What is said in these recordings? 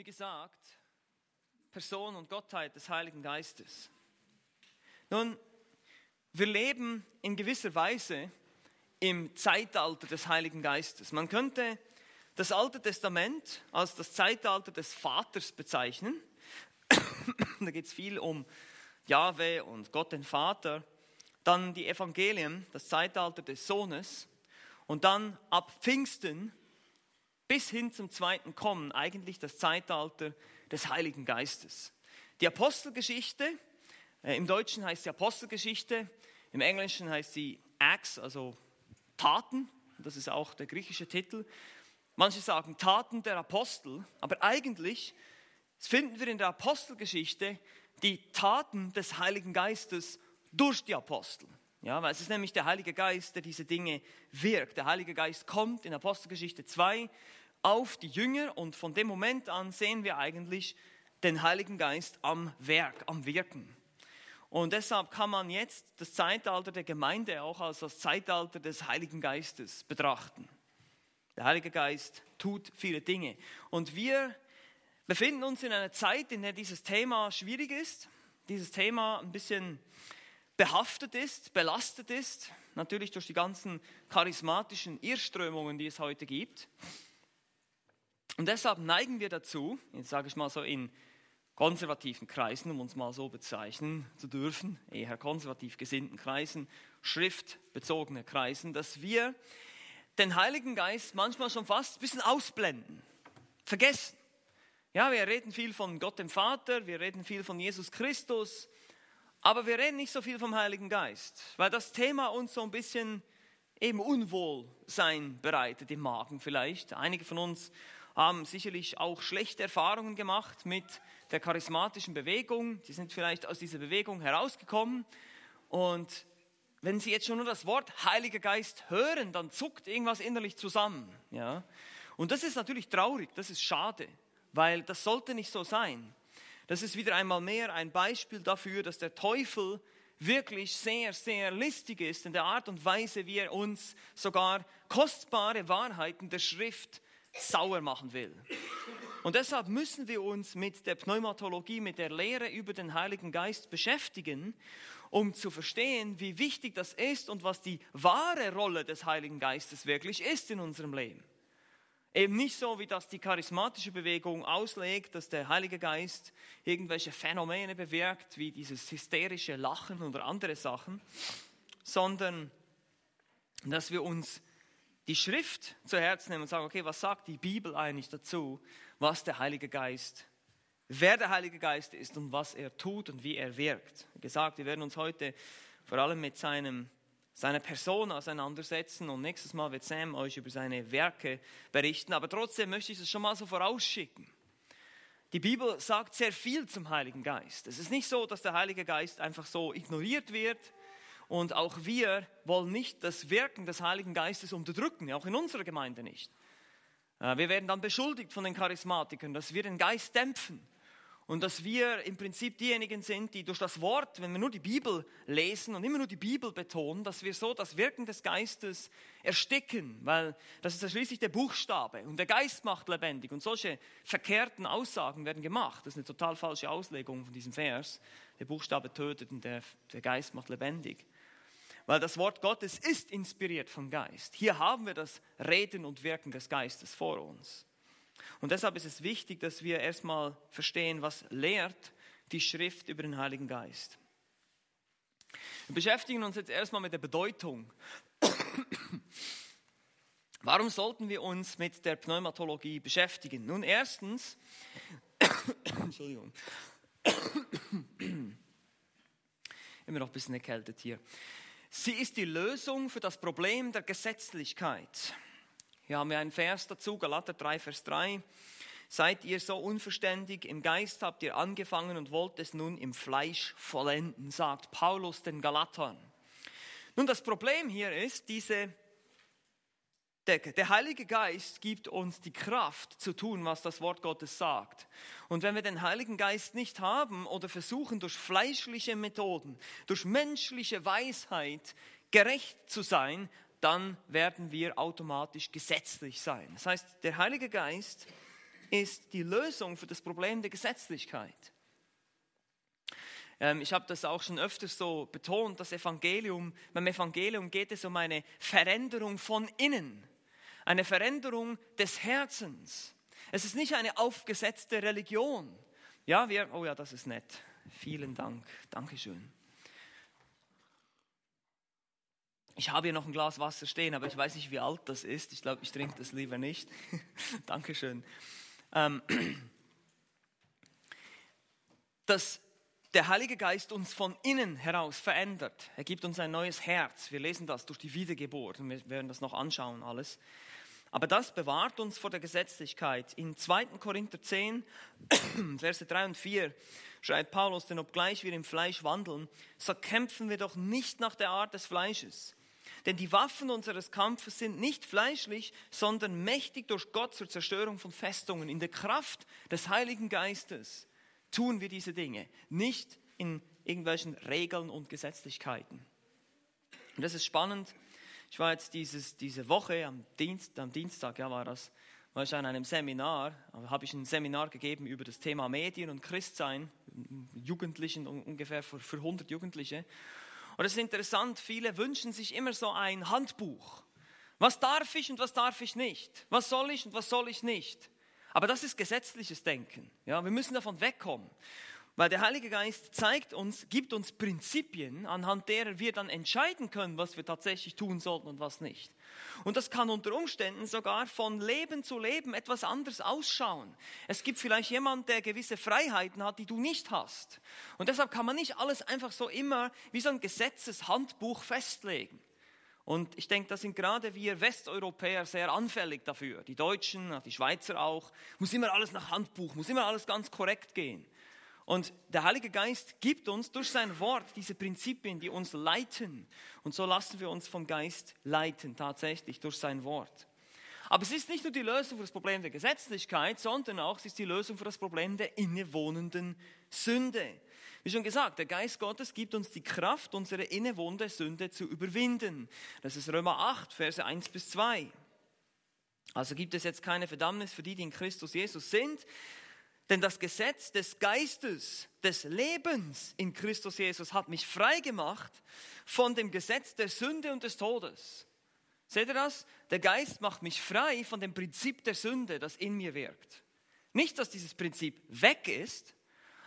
wie gesagt, Person und Gottheit des Heiligen Geistes. Nun, wir leben in gewisser Weise im Zeitalter des Heiligen Geistes. Man könnte das Alte Testament als das Zeitalter des Vaters bezeichnen. da geht es viel um Jahwe und Gott den Vater. Dann die Evangelien, das Zeitalter des Sohnes. Und dann ab Pfingsten bis hin zum zweiten Kommen eigentlich das Zeitalter des Heiligen Geistes. Die Apostelgeschichte, äh, im Deutschen heißt sie Apostelgeschichte, im Englischen heißt sie Acts, also Taten, das ist auch der griechische Titel. Manche sagen Taten der Apostel, aber eigentlich finden wir in der Apostelgeschichte die Taten des Heiligen Geistes durch die Apostel. Ja, weil es ist nämlich der Heilige Geist, der diese Dinge wirkt. Der Heilige Geist kommt in Apostelgeschichte 2 auf die Jünger und von dem Moment an sehen wir eigentlich den Heiligen Geist am Werk, am Wirken. Und deshalb kann man jetzt das Zeitalter der Gemeinde auch als das Zeitalter des Heiligen Geistes betrachten. Der Heilige Geist tut viele Dinge. Und wir befinden uns in einer Zeit, in der dieses Thema schwierig ist, dieses Thema ein bisschen behaftet ist, belastet ist, natürlich durch die ganzen charismatischen Irrströmungen, die es heute gibt. Und deshalb neigen wir dazu, jetzt sage ich mal so in konservativen Kreisen, um uns mal so bezeichnen zu dürfen, eher konservativ gesinnten Kreisen, schriftbezogene Kreisen, dass wir den Heiligen Geist manchmal schon fast ein bisschen ausblenden, vergessen. Ja, wir reden viel von Gott dem Vater, wir reden viel von Jesus Christus, aber wir reden nicht so viel vom Heiligen Geist, weil das Thema uns so ein bisschen eben Unwohlsein bereitet im Magen vielleicht. Einige von uns haben sicherlich auch schlechte Erfahrungen gemacht mit der charismatischen Bewegung. Sie sind vielleicht aus dieser Bewegung herausgekommen. Und wenn Sie jetzt schon nur das Wort Heiliger Geist hören, dann zuckt irgendwas innerlich zusammen. Ja? Und das ist natürlich traurig, das ist schade, weil das sollte nicht so sein. Das ist wieder einmal mehr ein Beispiel dafür, dass der Teufel wirklich sehr, sehr listig ist in der Art und Weise, wie er uns sogar kostbare Wahrheiten der Schrift sauer machen will. Und deshalb müssen wir uns mit der Pneumatologie, mit der Lehre über den Heiligen Geist beschäftigen, um zu verstehen, wie wichtig das ist und was die wahre Rolle des Heiligen Geistes wirklich ist in unserem Leben. Eben nicht so, wie das die charismatische Bewegung auslegt, dass der Heilige Geist irgendwelche Phänomene bewirkt, wie dieses hysterische Lachen oder andere Sachen, sondern dass wir uns die Schrift zu Herzen nehmen und sagen, okay, was sagt die Bibel eigentlich dazu, was der Heilige Geist, wer der Heilige Geist ist und was er tut und wie er wirkt. Wie gesagt, wir werden uns heute vor allem mit seinem, seiner Person auseinandersetzen und nächstes Mal wird Sam euch über seine Werke berichten, aber trotzdem möchte ich es schon mal so vorausschicken. Die Bibel sagt sehr viel zum Heiligen Geist. Es ist nicht so, dass der Heilige Geist einfach so ignoriert wird, und auch wir wollen nicht das Wirken des Heiligen Geistes unterdrücken, auch in unserer Gemeinde nicht. Äh, wir werden dann beschuldigt von den Charismatikern, dass wir den Geist dämpfen und dass wir im Prinzip diejenigen sind, die durch das Wort, wenn wir nur die Bibel lesen und immer nur die Bibel betonen, dass wir so das Wirken des Geistes ersticken, weil das ist ja schließlich der Buchstabe und der Geist macht lebendig und solche verkehrten Aussagen werden gemacht. Das ist eine total falsche Auslegung von diesem Vers. Der Buchstabe tötet und der, der Geist macht lebendig. Weil das Wort Gottes ist inspiriert vom Geist. Hier haben wir das Reden und Wirken des Geistes vor uns. Und deshalb ist es wichtig, dass wir erstmal verstehen, was lehrt die Schrift über den Heiligen Geist. Wir beschäftigen uns jetzt erstmal mit der Bedeutung. Warum sollten wir uns mit der Pneumatologie beschäftigen? Nun, erstens, Entschuldigung, immer noch ein bisschen erkältet hier. Sie ist die Lösung für das Problem der Gesetzlichkeit. Hier haben wir einen Vers dazu, Galater 3, Vers 3. Seid ihr so unverständig, im Geist habt ihr angefangen und wollt es nun im Fleisch vollenden, sagt Paulus den Galatern. Nun, das Problem hier ist, diese Decke. Der Heilige Geist gibt uns die Kraft zu tun, was das Wort Gottes sagt. Und wenn wir den Heiligen Geist nicht haben oder versuchen durch fleischliche Methoden, durch menschliche Weisheit gerecht zu sein, dann werden wir automatisch gesetzlich sein. Das heißt, der Heilige Geist ist die Lösung für das Problem der Gesetzlichkeit. Ähm, ich habe das auch schon öfters so betont, das Evangelium, beim Evangelium geht es um eine Veränderung von innen, eine Veränderung des Herzens. Es ist nicht eine aufgesetzte Religion. Ja, wir, oh ja, das ist nett. Vielen Dank. Dankeschön. Ich habe hier noch ein Glas Wasser stehen, aber ich weiß nicht, wie alt das ist. Ich glaube, ich trinke das lieber nicht. Dankeschön. Ähm, dass der Heilige Geist uns von innen heraus verändert. Er gibt uns ein neues Herz. Wir lesen das durch die Wiedergeburt wir werden das noch anschauen alles. Aber das bewahrt uns vor der Gesetzlichkeit. In 2. Korinther 10, Verse 3 und 4 schreibt Paulus, denn obgleich wir im Fleisch wandeln, so kämpfen wir doch nicht nach der Art des Fleisches. Denn die Waffen unseres Kampfes sind nicht fleischlich, sondern mächtig durch Gott zur Zerstörung von Festungen. In der Kraft des Heiligen Geistes tun wir diese Dinge, nicht in irgendwelchen Regeln und Gesetzlichkeiten. Und das ist spannend. Ich war jetzt dieses, diese Woche, am, Dienst, am Dienstag ja, war das, war ich an einem Seminar, habe ich ein Seminar gegeben über das Thema Medien und Christsein, Jugendlichen, ungefähr für, für 100 Jugendliche. Und es ist interessant, viele wünschen sich immer so ein Handbuch. Was darf ich und was darf ich nicht? Was soll ich und was soll ich nicht? Aber das ist gesetzliches Denken. Ja, wir müssen davon wegkommen. Weil der Heilige Geist zeigt uns, gibt uns Prinzipien, anhand derer wir dann entscheiden können, was wir tatsächlich tun sollten und was nicht. Und das kann unter Umständen sogar von Leben zu Leben etwas anders ausschauen. Es gibt vielleicht jemand, der gewisse Freiheiten hat, die du nicht hast. Und deshalb kann man nicht alles einfach so immer wie so ein Gesetzeshandbuch festlegen. Und ich denke, da sind gerade wir Westeuropäer sehr anfällig dafür. Die Deutschen, die Schweizer auch. Muss immer alles nach Handbuch, muss immer alles ganz korrekt gehen. Und der Heilige Geist gibt uns durch sein Wort diese Prinzipien, die uns leiten. Und so lassen wir uns vom Geist leiten, tatsächlich durch sein Wort. Aber es ist nicht nur die Lösung für das Problem der Gesetzlichkeit, sondern auch es ist die Lösung für das Problem der innewohnenden Sünde. Wie schon gesagt, der Geist Gottes gibt uns die Kraft, unsere innewohnende Sünde zu überwinden. Das ist Römer 8, Verse 1 bis 2. Also gibt es jetzt keine Verdammnis für die, die in Christus Jesus sind. Denn das Gesetz des Geistes, des Lebens in Christus Jesus hat mich frei gemacht von dem Gesetz der Sünde und des Todes. Seht ihr das? Der Geist macht mich frei von dem Prinzip der Sünde, das in mir wirkt. Nicht, dass dieses Prinzip weg ist,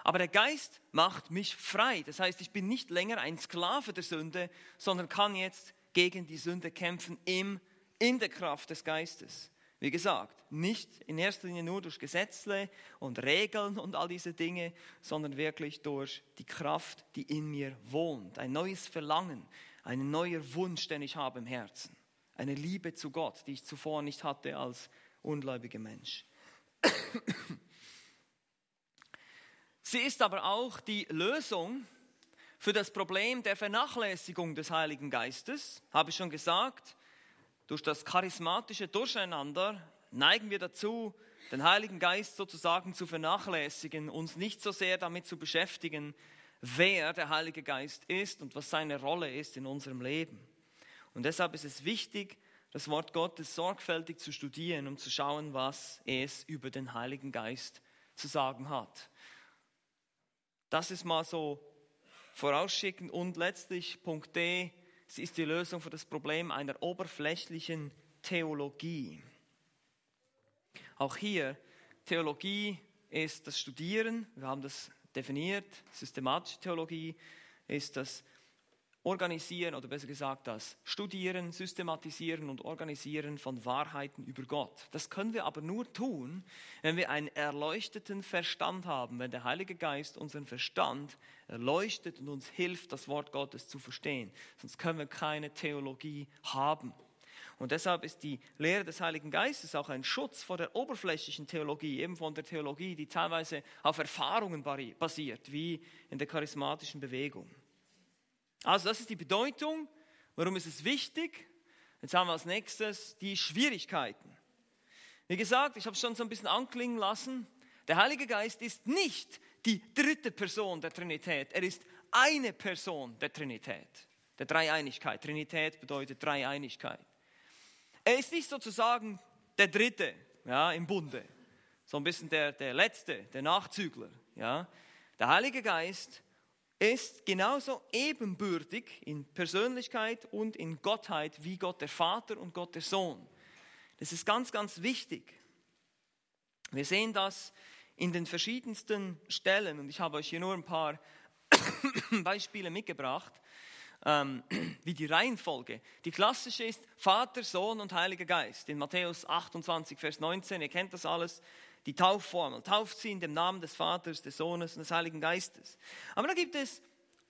aber der Geist macht mich frei. Das heißt, ich bin nicht länger ein Sklave der Sünde, sondern kann jetzt gegen die Sünde kämpfen im, in der Kraft des Geistes. Wie gesagt, nicht in erster Linie nur durch Gesetze und Regeln und all diese Dinge, sondern wirklich durch die Kraft, die in mir wohnt. Ein neues Verlangen, ein neuer Wunsch, den ich habe im Herzen. Eine Liebe zu Gott, die ich zuvor nicht hatte als ungläubiger Mensch. Sie ist aber auch die Lösung für das Problem der Vernachlässigung des Heiligen Geistes, habe ich schon gesagt. Durch das charismatische Durcheinander neigen wir dazu, den Heiligen Geist sozusagen zu vernachlässigen, uns nicht so sehr damit zu beschäftigen, wer der Heilige Geist ist und was seine Rolle ist in unserem Leben. Und deshalb ist es wichtig, das Wort Gottes sorgfältig zu studieren, um zu schauen, was es über den Heiligen Geist zu sagen hat. Das ist mal so vorausschicken und letztlich Punkt D, sie ist die Lösung für das Problem einer oberflächlichen Theologie. Auch hier, Theologie ist das Studieren, wir haben das definiert, systematische Theologie ist das Organisieren oder besser gesagt das Studieren, Systematisieren und Organisieren von Wahrheiten über Gott. Das können wir aber nur tun, wenn wir einen erleuchteten Verstand haben, wenn der Heilige Geist unseren Verstand erleuchtet und uns hilft, das Wort Gottes zu verstehen. Sonst können wir keine Theologie haben. Und deshalb ist die Lehre des Heiligen Geistes auch ein Schutz vor der oberflächlichen Theologie, eben von der Theologie, die teilweise auf Erfahrungen basiert, wie in der charismatischen Bewegung. Also das ist die Bedeutung. Warum ist es wichtig? Jetzt haben wir als nächstes die Schwierigkeiten. Wie gesagt, ich habe es schon so ein bisschen anklingen lassen. Der Heilige Geist ist nicht die dritte Person der Trinität. Er ist eine Person der Trinität, der Dreieinigkeit. Trinität bedeutet Dreieinigkeit. Er ist nicht sozusagen der Dritte ja, im Bunde, so ein bisschen der, der Letzte, der Nachzügler. Ja? Der Heilige Geist ist genauso ebenbürtig in Persönlichkeit und in Gottheit wie Gott der Vater und Gott der Sohn. Das ist ganz, ganz wichtig. Wir sehen das in den verschiedensten Stellen und ich habe euch hier nur ein paar Beispiele mitgebracht, ähm, wie die Reihenfolge. Die klassische ist Vater, Sohn und Heiliger Geist. In Matthäus 28, Vers 19, ihr kennt das alles, die Taufformel. Tauft sie in dem Namen des Vaters, des Sohnes und des Heiligen Geistes. Aber da gibt es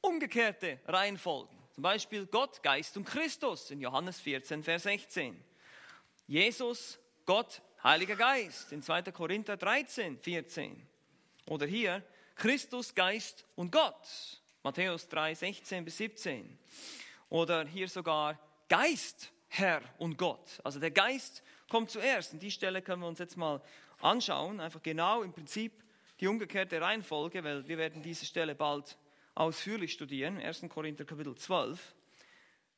umgekehrte Reihenfolgen. Zum Beispiel Gott, Geist und Christus in Johannes 14, Vers 16. Jesus, Gott, Heiliger Geist in 2. Korinther 13, 14. Oder hier Christus, Geist und Gott. Matthäus 3, 16 bis 17. Oder hier sogar Geist, Herr und Gott. Also der Geist kommt zuerst. Und die Stelle können wir uns jetzt mal anschauen. Einfach genau im Prinzip die umgekehrte Reihenfolge, weil wir werden diese Stelle bald ausführlich studieren. 1. Korinther Kapitel 12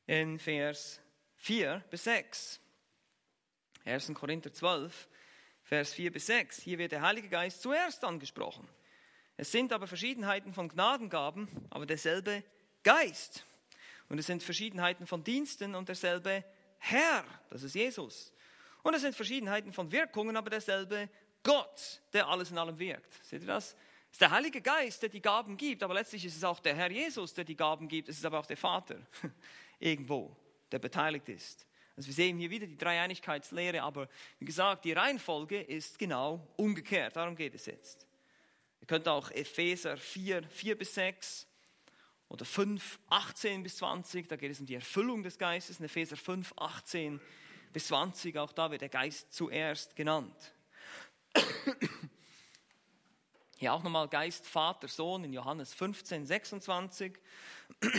in Vers 4 bis 6. 1. Korinther 12, Vers 4 bis 6. Hier wird der Heilige Geist zuerst angesprochen. Es sind aber Verschiedenheiten von Gnadengaben, aber derselbe Geist. Und es sind Verschiedenheiten von Diensten und derselbe Herr, das ist Jesus. Und es sind Verschiedenheiten von Wirkungen, aber derselbe Gott, der alles in allem wirkt. Seht ihr das? Es ist der Heilige Geist, der die Gaben gibt, aber letztlich ist es auch der Herr Jesus, der die Gaben gibt. Es ist aber auch der Vater irgendwo, der beteiligt ist. Also wir sehen hier wieder die Dreieinigkeitslehre, aber wie gesagt, die Reihenfolge ist genau umgekehrt. Darum geht es jetzt. Ihr könnt auch Epheser 4, 4 bis 6 oder 5, 18 bis 20, da geht es um die Erfüllung des Geistes. In Epheser 5, 18 bis 20, auch da wird der Geist zuerst genannt. Hier auch nochmal Geist, Vater, Sohn in Johannes 15, 26.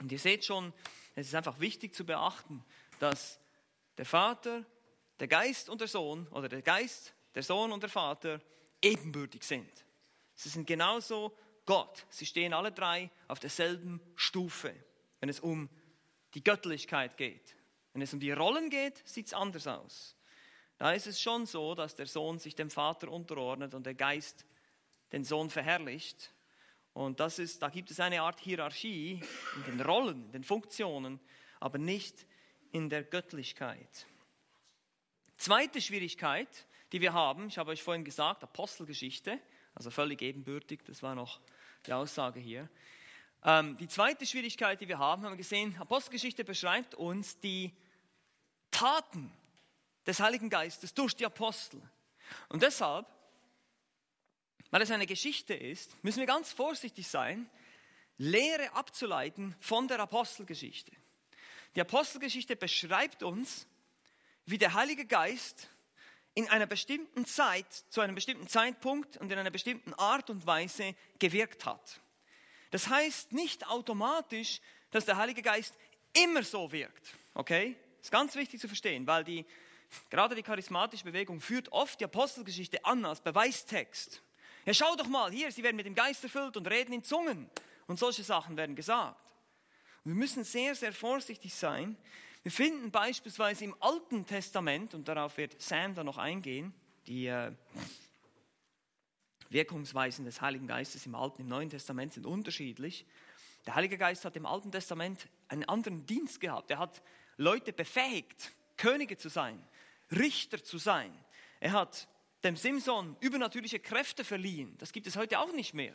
Und ihr seht schon, es ist einfach wichtig zu beachten, dass der Vater, der Geist und der Sohn oder der Geist, der Sohn und der Vater ebenbürtig sind. Sie sind genauso Gott. Sie stehen alle drei auf derselben Stufe, wenn es um die Göttlichkeit geht. Wenn es um die Rollen geht, sieht es anders aus. Da ist es schon so, dass der Sohn sich dem Vater unterordnet und der Geist den Sohn verherrlicht. Und das ist, da gibt es eine Art Hierarchie in den Rollen, in den Funktionen, aber nicht in der Göttlichkeit. Zweite Schwierigkeit, die wir haben, ich habe euch vorhin gesagt, Apostelgeschichte, also völlig ebenbürtig, das war noch die Aussage hier. Ähm, die zweite Schwierigkeit, die wir haben, haben wir gesehen, Apostelgeschichte beschreibt uns die Taten des Heiligen Geistes durch die Apostel. Und deshalb weil es eine Geschichte ist, müssen wir ganz vorsichtig sein, Lehre abzuleiten von der Apostelgeschichte. Die Apostelgeschichte beschreibt uns, wie der Heilige Geist in einer bestimmten Zeit, zu einem bestimmten Zeitpunkt und in einer bestimmten Art und Weise gewirkt hat. Das heißt nicht automatisch, dass der Heilige Geist immer so wirkt. Okay? Ist ganz wichtig zu verstehen, weil die, gerade die charismatische Bewegung führt oft die Apostelgeschichte an als Beweistext. Ja, schau doch mal, hier, sie werden mit dem Geist erfüllt und reden in Zungen. Und solche Sachen werden gesagt. Und wir müssen sehr, sehr vorsichtig sein. Wir finden beispielsweise im Alten Testament, und darauf wird Sam dann noch eingehen, die äh, Wirkungsweisen des Heiligen Geistes im Alten und im Neuen Testament sind unterschiedlich. Der Heilige Geist hat im Alten Testament einen anderen Dienst gehabt. Er hat Leute befähigt, Könige zu sein, Richter zu sein. Er hat dem Simson übernatürliche Kräfte verliehen. Das gibt es heute auch nicht mehr.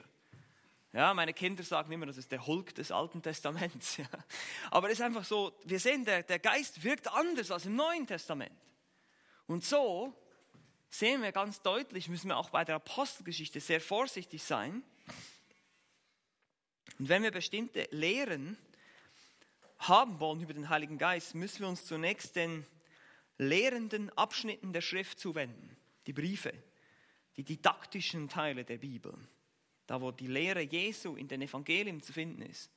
Ja, meine Kinder sagen immer, das ist der Hulk des Alten Testaments. Ja. Aber es ist einfach so, wir sehen, der, der Geist wirkt anders als im Neuen Testament. Und so sehen wir ganz deutlich, müssen wir auch bei der Apostelgeschichte sehr vorsichtig sein. Und wenn wir bestimmte Lehren haben wollen über den Heiligen Geist, müssen wir uns zunächst den lehrenden Abschnitten der Schrift zuwenden die Briefe, die didaktischen Teile der Bibel, da wo die Lehre Jesu in den Evangelien zu finden ist.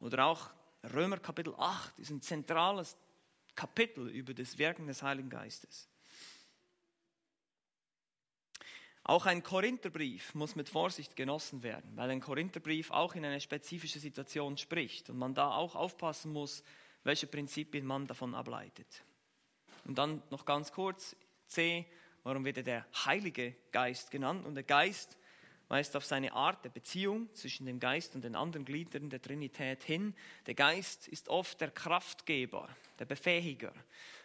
Oder auch Römer Kapitel 8 ist ein zentrales Kapitel über das Wirken des Heiligen Geistes. Auch ein Korintherbrief muss mit Vorsicht genossen werden, weil ein Korintherbrief auch in eine spezifische Situation spricht und man da auch aufpassen muss, welche Prinzipien man davon ableitet. Und dann noch ganz kurz C, warum wird er der Heilige Geist genannt? Und der Geist weist auf seine Art der Beziehung zwischen dem Geist und den anderen Gliedern der Trinität hin. Der Geist ist oft der Kraftgeber, der Befähiger.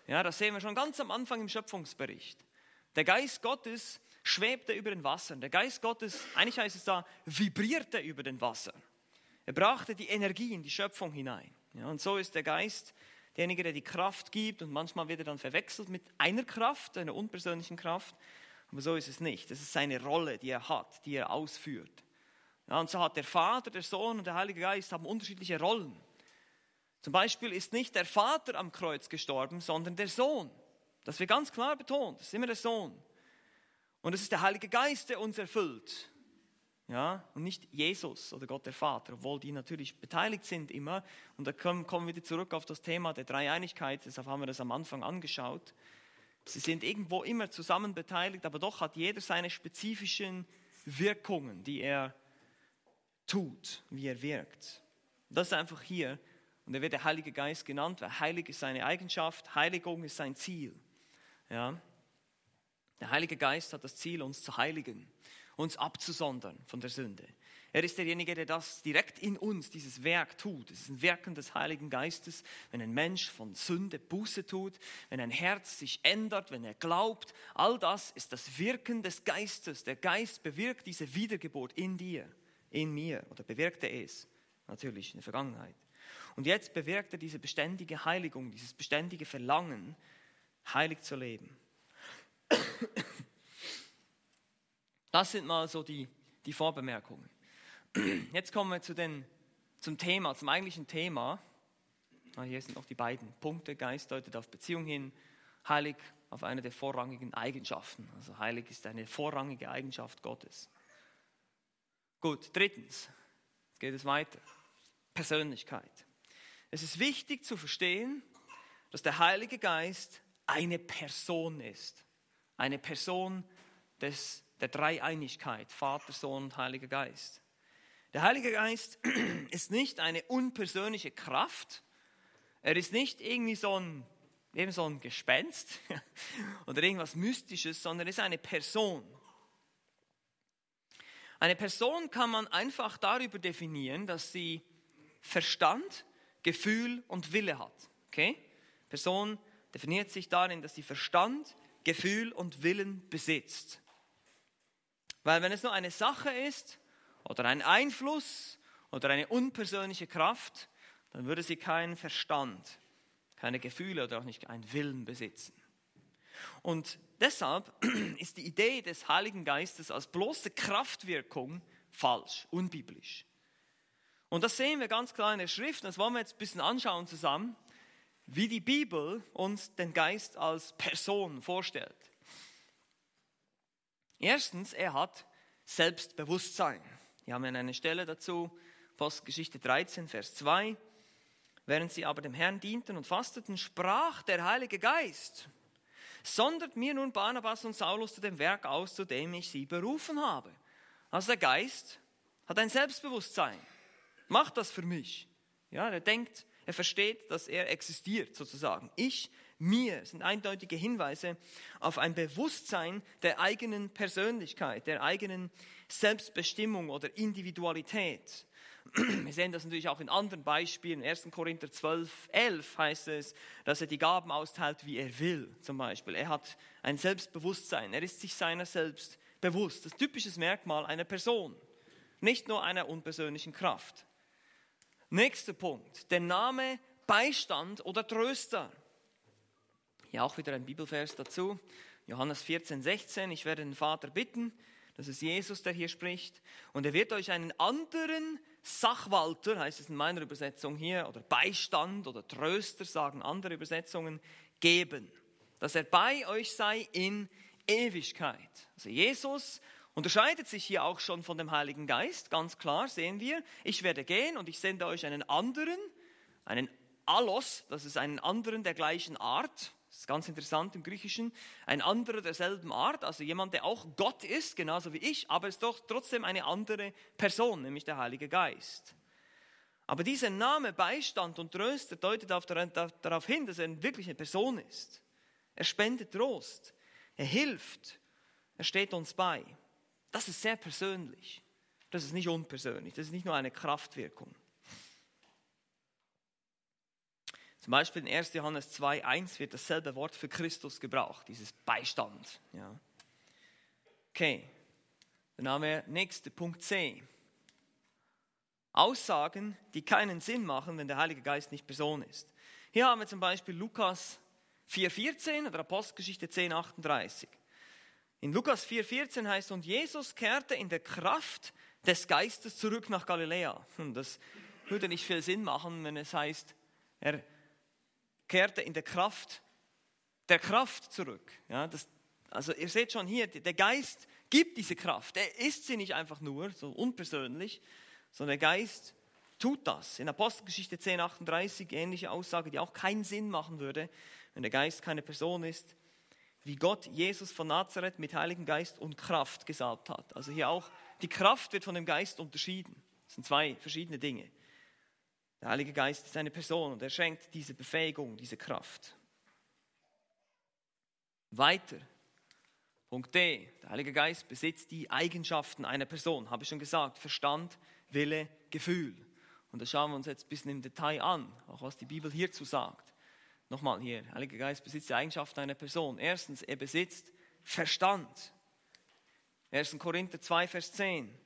Ja, das sehen wir schon ganz am Anfang im Schöpfungsbericht. Der Geist Gottes schwebte über den Wassern. Der Geist Gottes, eigentlich heißt es da, vibrierte über den Wassern. Er brachte die Energie in die Schöpfung hinein. Ja, und so ist der Geist derjenige, der die Kraft gibt und manchmal wird er dann verwechselt mit einer Kraft, einer unpersönlichen Kraft. Aber so ist es nicht. Das ist seine Rolle, die er hat, die er ausführt. Ja, und so hat der Vater, der Sohn und der Heilige Geist haben unterschiedliche Rollen. Zum Beispiel ist nicht der Vater am Kreuz gestorben, sondern der Sohn. Das wird ganz klar betont. Das ist immer der Sohn. Und es ist der Heilige Geist, der uns erfüllt. Ja, und nicht Jesus oder Gott der Vater, obwohl die natürlich beteiligt sind immer. Und da kommen, kommen wir wieder zurück auf das Thema der Dreieinigkeit, deshalb haben wir das am Anfang angeschaut. Sie sind irgendwo immer zusammen beteiligt, aber doch hat jeder seine spezifischen Wirkungen, die er tut, wie er wirkt. Das ist einfach hier. Und er wird der Heilige Geist genannt, weil heilig ist seine Eigenschaft, Heiligung ist sein Ziel. Ja? Der Heilige Geist hat das Ziel, uns zu heiligen uns abzusondern von der Sünde. Er ist derjenige, der das direkt in uns, dieses Werk tut. Es ist ein Wirken des Heiligen Geistes, wenn ein Mensch von Sünde Buße tut, wenn ein Herz sich ändert, wenn er glaubt. All das ist das Wirken des Geistes. Der Geist bewirkt diese Wiedergeburt in dir, in mir oder bewirkte es natürlich in der Vergangenheit. Und jetzt bewirkt er diese beständige Heiligung, dieses beständige Verlangen, heilig zu leben. Das sind mal so die, die Vorbemerkungen. Jetzt kommen wir zu den, zum Thema, zum eigentlichen Thema. Ah, hier sind noch die beiden Punkte. Geist deutet auf Beziehung hin, heilig auf eine der vorrangigen Eigenschaften. Also heilig ist eine vorrangige Eigenschaft Gottes. Gut, drittens, jetzt geht es weiter. Persönlichkeit. Es ist wichtig zu verstehen, dass der Heilige Geist eine Person ist. Eine Person des der Dreieinigkeit, Vater, Sohn und Heiliger Geist. Der Heilige Geist ist nicht eine unpersönliche Kraft. Er ist nicht irgendwie so ein, eben so ein Gespenst oder irgendwas Mystisches, sondern er ist eine Person. Eine Person kann man einfach darüber definieren, dass sie Verstand, Gefühl und Wille hat. Okay? Person definiert sich darin, dass sie Verstand, Gefühl und Willen besitzt. Weil wenn es nur eine Sache ist oder ein Einfluss oder eine unpersönliche Kraft, dann würde sie keinen Verstand, keine Gefühle oder auch nicht einen Willen besitzen. Und deshalb ist die Idee des Heiligen Geistes als bloße Kraftwirkung falsch, unbiblisch. Und das sehen wir ganz klar in der Schrift, das wollen wir jetzt ein bisschen anschauen zusammen, wie die Bibel uns den Geist als Person vorstellt. Erstens, er hat Selbstbewusstsein. Wir haben eine Stelle dazu, Postgeschichte 13, Vers 2. Während sie aber dem Herrn dienten und fasteten, sprach der Heilige Geist, sondert mir nun Barnabas und Saulus zu dem Werk aus, zu dem ich sie berufen habe. Also der Geist hat ein Selbstbewusstsein. Macht das für mich. Ja, er denkt, er versteht, dass er existiert sozusagen. Ich mir sind eindeutige Hinweise auf ein Bewusstsein der eigenen Persönlichkeit, der eigenen Selbstbestimmung oder Individualität. Wir sehen das natürlich auch in anderen Beispielen. 1. Korinther 12, 11 heißt es, dass er die Gaben austeilt, wie er will, zum Beispiel. Er hat ein Selbstbewusstsein, er ist sich seiner selbst bewusst. Das ist typisches Merkmal einer Person, nicht nur einer unpersönlichen Kraft. Nächster Punkt, der Name Beistand oder Tröster. Hier auch wieder ein Bibelvers dazu. Johannes 14, 16. Ich werde den Vater bitten, das ist Jesus, der hier spricht, und er wird euch einen anderen Sachwalter, heißt es in meiner Übersetzung hier, oder Beistand oder Tröster, sagen andere Übersetzungen, geben, dass er bei euch sei in Ewigkeit. Also Jesus unterscheidet sich hier auch schon von dem Heiligen Geist, ganz klar sehen wir, ich werde gehen und ich sende euch einen anderen, einen Allos, das ist einen anderen der gleichen Art, das ist ganz interessant im Griechischen. Ein anderer derselben Art, also jemand, der auch Gott ist, genauso wie ich, aber ist doch trotzdem eine andere Person, nämlich der Heilige Geist. Aber dieser Name Beistand und Tröster deutet darauf hin, dass er wirklich eine Person ist. Er spendet Trost. er hilft, er steht uns bei. Das ist sehr persönlich. Das ist nicht unpersönlich, das ist nicht nur eine Kraftwirkung. Zum Beispiel in 1. Johannes 2,1 wird dasselbe Wort für Christus gebraucht, dieses Beistand. Ja. Okay, dann haben wir nächste Punkt C. Aussagen, die keinen Sinn machen, wenn der Heilige Geist nicht Person ist. Hier haben wir zum Beispiel Lukas 4,14 oder Apostelgeschichte 10,38. In Lukas 4,14 heißt, und Jesus kehrte in der Kraft des Geistes zurück nach Galiläa. Hm, das würde nicht viel Sinn machen, wenn es heißt, er kehrte in der Kraft der Kraft zurück. Ja, das, also ihr seht schon hier, der Geist gibt diese Kraft. Er ist sie nicht einfach nur, so unpersönlich, sondern der Geist tut das. In Apostelgeschichte 10,38 ähnliche Aussage, die auch keinen Sinn machen würde, wenn der Geist keine Person ist, wie Gott Jesus von Nazareth mit Heiligen Geist und Kraft gesalbt hat. Also hier auch, die Kraft wird von dem Geist unterschieden. Das sind zwei verschiedene Dinge. Der Heilige Geist ist eine Person und er schenkt diese Befähigung, diese Kraft. Weiter, Punkt D. Der Heilige Geist besitzt die Eigenschaften einer Person, habe ich schon gesagt. Verstand, Wille, Gefühl. Und das schauen wir uns jetzt ein bisschen im Detail an, auch was die Bibel hierzu sagt. Nochmal hier, der Heilige Geist besitzt die Eigenschaften einer Person. Erstens, er besitzt Verstand. 1. Korinther 2, Vers 10.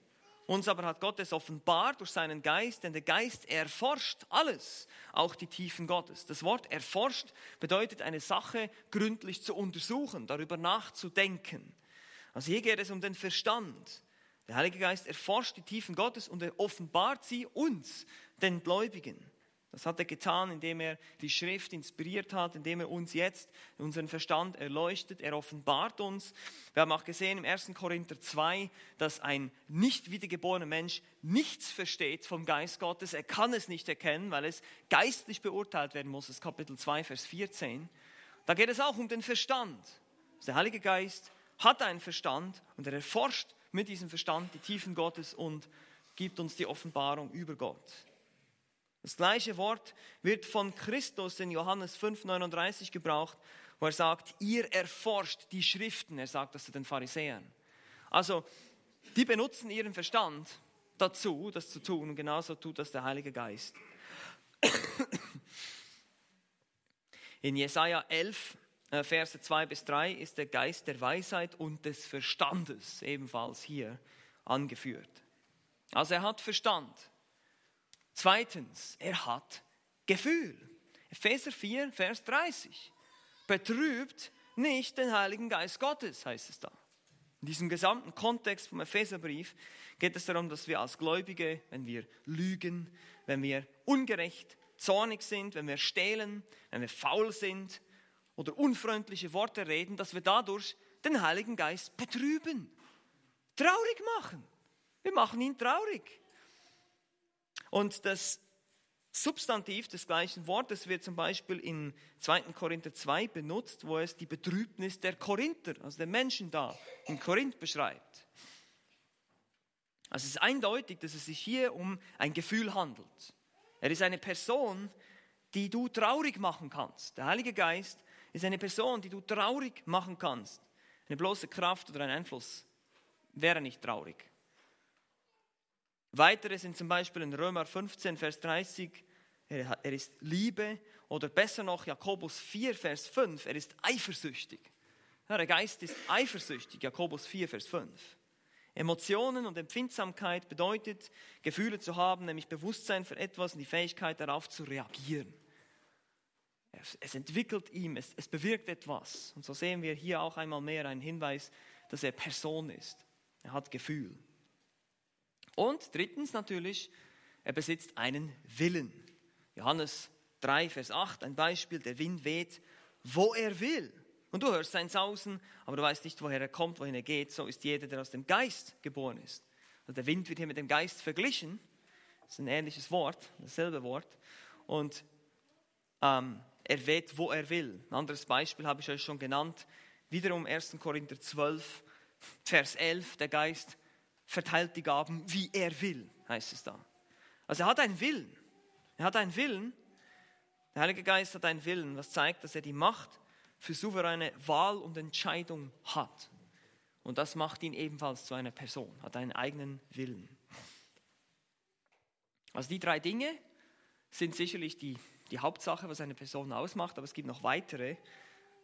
Uns aber hat Gott es offenbart durch seinen Geist, denn der Geist erforscht alles, auch die Tiefen Gottes. Das Wort erforscht bedeutet eine Sache gründlich zu untersuchen, darüber nachzudenken. Also hier geht es um den Verstand. Der Heilige Geist erforscht die Tiefen Gottes und er offenbart sie uns, den Gläubigen. Das hat er getan, indem er die Schrift inspiriert hat, indem er uns jetzt unseren Verstand erleuchtet, er offenbart uns. Wir haben auch gesehen im 1. Korinther 2, dass ein nicht wiedergeborener Mensch nichts versteht vom Geist Gottes. Er kann es nicht erkennen, weil es geistlich beurteilt werden muss. Das ist Kapitel 2, Vers 14. Da geht es auch um den Verstand. Der Heilige Geist hat einen Verstand und er erforscht mit diesem Verstand die Tiefen Gottes und gibt uns die Offenbarung über Gott. Das gleiche Wort wird von Christus in Johannes 5,39 gebraucht, wo er sagt, ihr erforscht die Schriften. Er sagt das zu den Pharisäern. Also, die benutzen ihren Verstand dazu, das zu tun. Und genauso tut das der Heilige Geist. In Jesaja 11, äh, Verse 2 bis 3 ist der Geist der Weisheit und des Verstandes ebenfalls hier angeführt. Also er hat Verstand. Zweitens, er hat Gefühl. Epheser 4, Vers 30. Betrübt nicht den Heiligen Geist Gottes, heißt es da. In diesem gesamten Kontext vom Epheserbrief geht es darum, dass wir als Gläubige, wenn wir lügen, wenn wir ungerecht, zornig sind, wenn wir stehlen, wenn wir faul sind oder unfreundliche Worte reden, dass wir dadurch den Heiligen Geist betrüben, traurig machen. Wir machen ihn traurig. Und das Substantiv des gleichen Wortes wird zum Beispiel in 2. Korinther 2 benutzt, wo es die Betrübnis der Korinther, also der Menschen da in Korinth beschreibt. Also es ist eindeutig, dass es sich hier um ein Gefühl handelt. Er ist eine Person, die du traurig machen kannst. Der Heilige Geist ist eine Person, die du traurig machen kannst. Eine bloße Kraft oder ein Einfluss wäre nicht traurig. Weitere sind zum Beispiel in Römer 15, Vers 30, er ist Liebe oder besser noch Jakobus 4, Vers 5, er ist eifersüchtig. Der Geist ist eifersüchtig, Jakobus 4, Vers 5. Emotionen und Empfindsamkeit bedeutet, Gefühle zu haben, nämlich Bewusstsein für etwas und die Fähigkeit darauf zu reagieren. Es entwickelt ihm, es, es bewirkt etwas. Und so sehen wir hier auch einmal mehr einen Hinweis, dass er Person ist. Er hat Gefühl. Und drittens natürlich, er besitzt einen Willen. Johannes 3, Vers 8, ein Beispiel, der Wind weht, wo er will. Und du hörst sein Sausen, aber du weißt nicht, woher er kommt, wohin er geht. So ist jeder, der aus dem Geist geboren ist. Also der Wind wird hier mit dem Geist verglichen. Das ist ein ähnliches Wort, dasselbe Wort. Und ähm, er weht, wo er will. Ein anderes Beispiel habe ich euch schon genannt. Wiederum 1. Korinther 12, Vers 11. Der Geist verteilt die Gaben, wie er will, heißt es da. Also er hat einen Willen. Er hat einen Willen. Der Heilige Geist hat einen Willen, was zeigt, dass er die Macht für souveräne Wahl und Entscheidung hat. Und das macht ihn ebenfalls zu einer Person, hat einen eigenen Willen. Also die drei Dinge sind sicherlich die, die Hauptsache, was eine Person ausmacht, aber es gibt noch weitere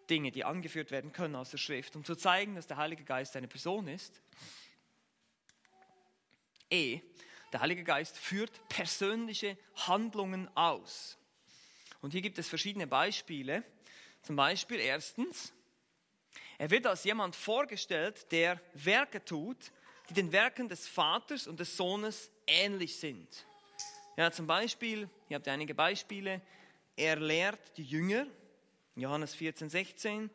Dinge, die angeführt werden können aus der Schrift, um zu zeigen, dass der Heilige Geist eine Person ist. E. Der Heilige Geist führt persönliche Handlungen aus. Und hier gibt es verschiedene Beispiele. Zum Beispiel erstens, er wird als jemand vorgestellt, der Werke tut, die den Werken des Vaters und des Sohnes ähnlich sind. Ja, zum Beispiel, hier habt ihr einige Beispiele, er lehrt die Jünger, Johannes 14, 16,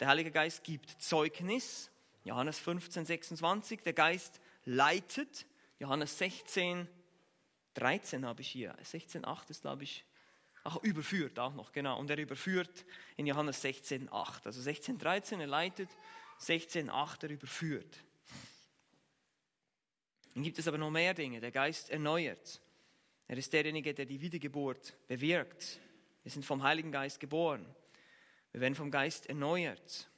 der Heilige Geist gibt Zeugnis, Johannes 15, 26, der Geist leitet, Johannes 16, 13 habe ich hier, 16, 8 ist glaube ich Ach, überführt auch noch, genau. Und er überführt in Johannes 16, 8. Also 16, 13, er leitet, 16, 8, er überführt. Dann gibt es aber noch mehr Dinge. Der Geist erneuert. Er ist derjenige, der die Wiedergeburt bewirkt. Wir sind vom Heiligen Geist geboren. Wir werden vom Geist erneuert.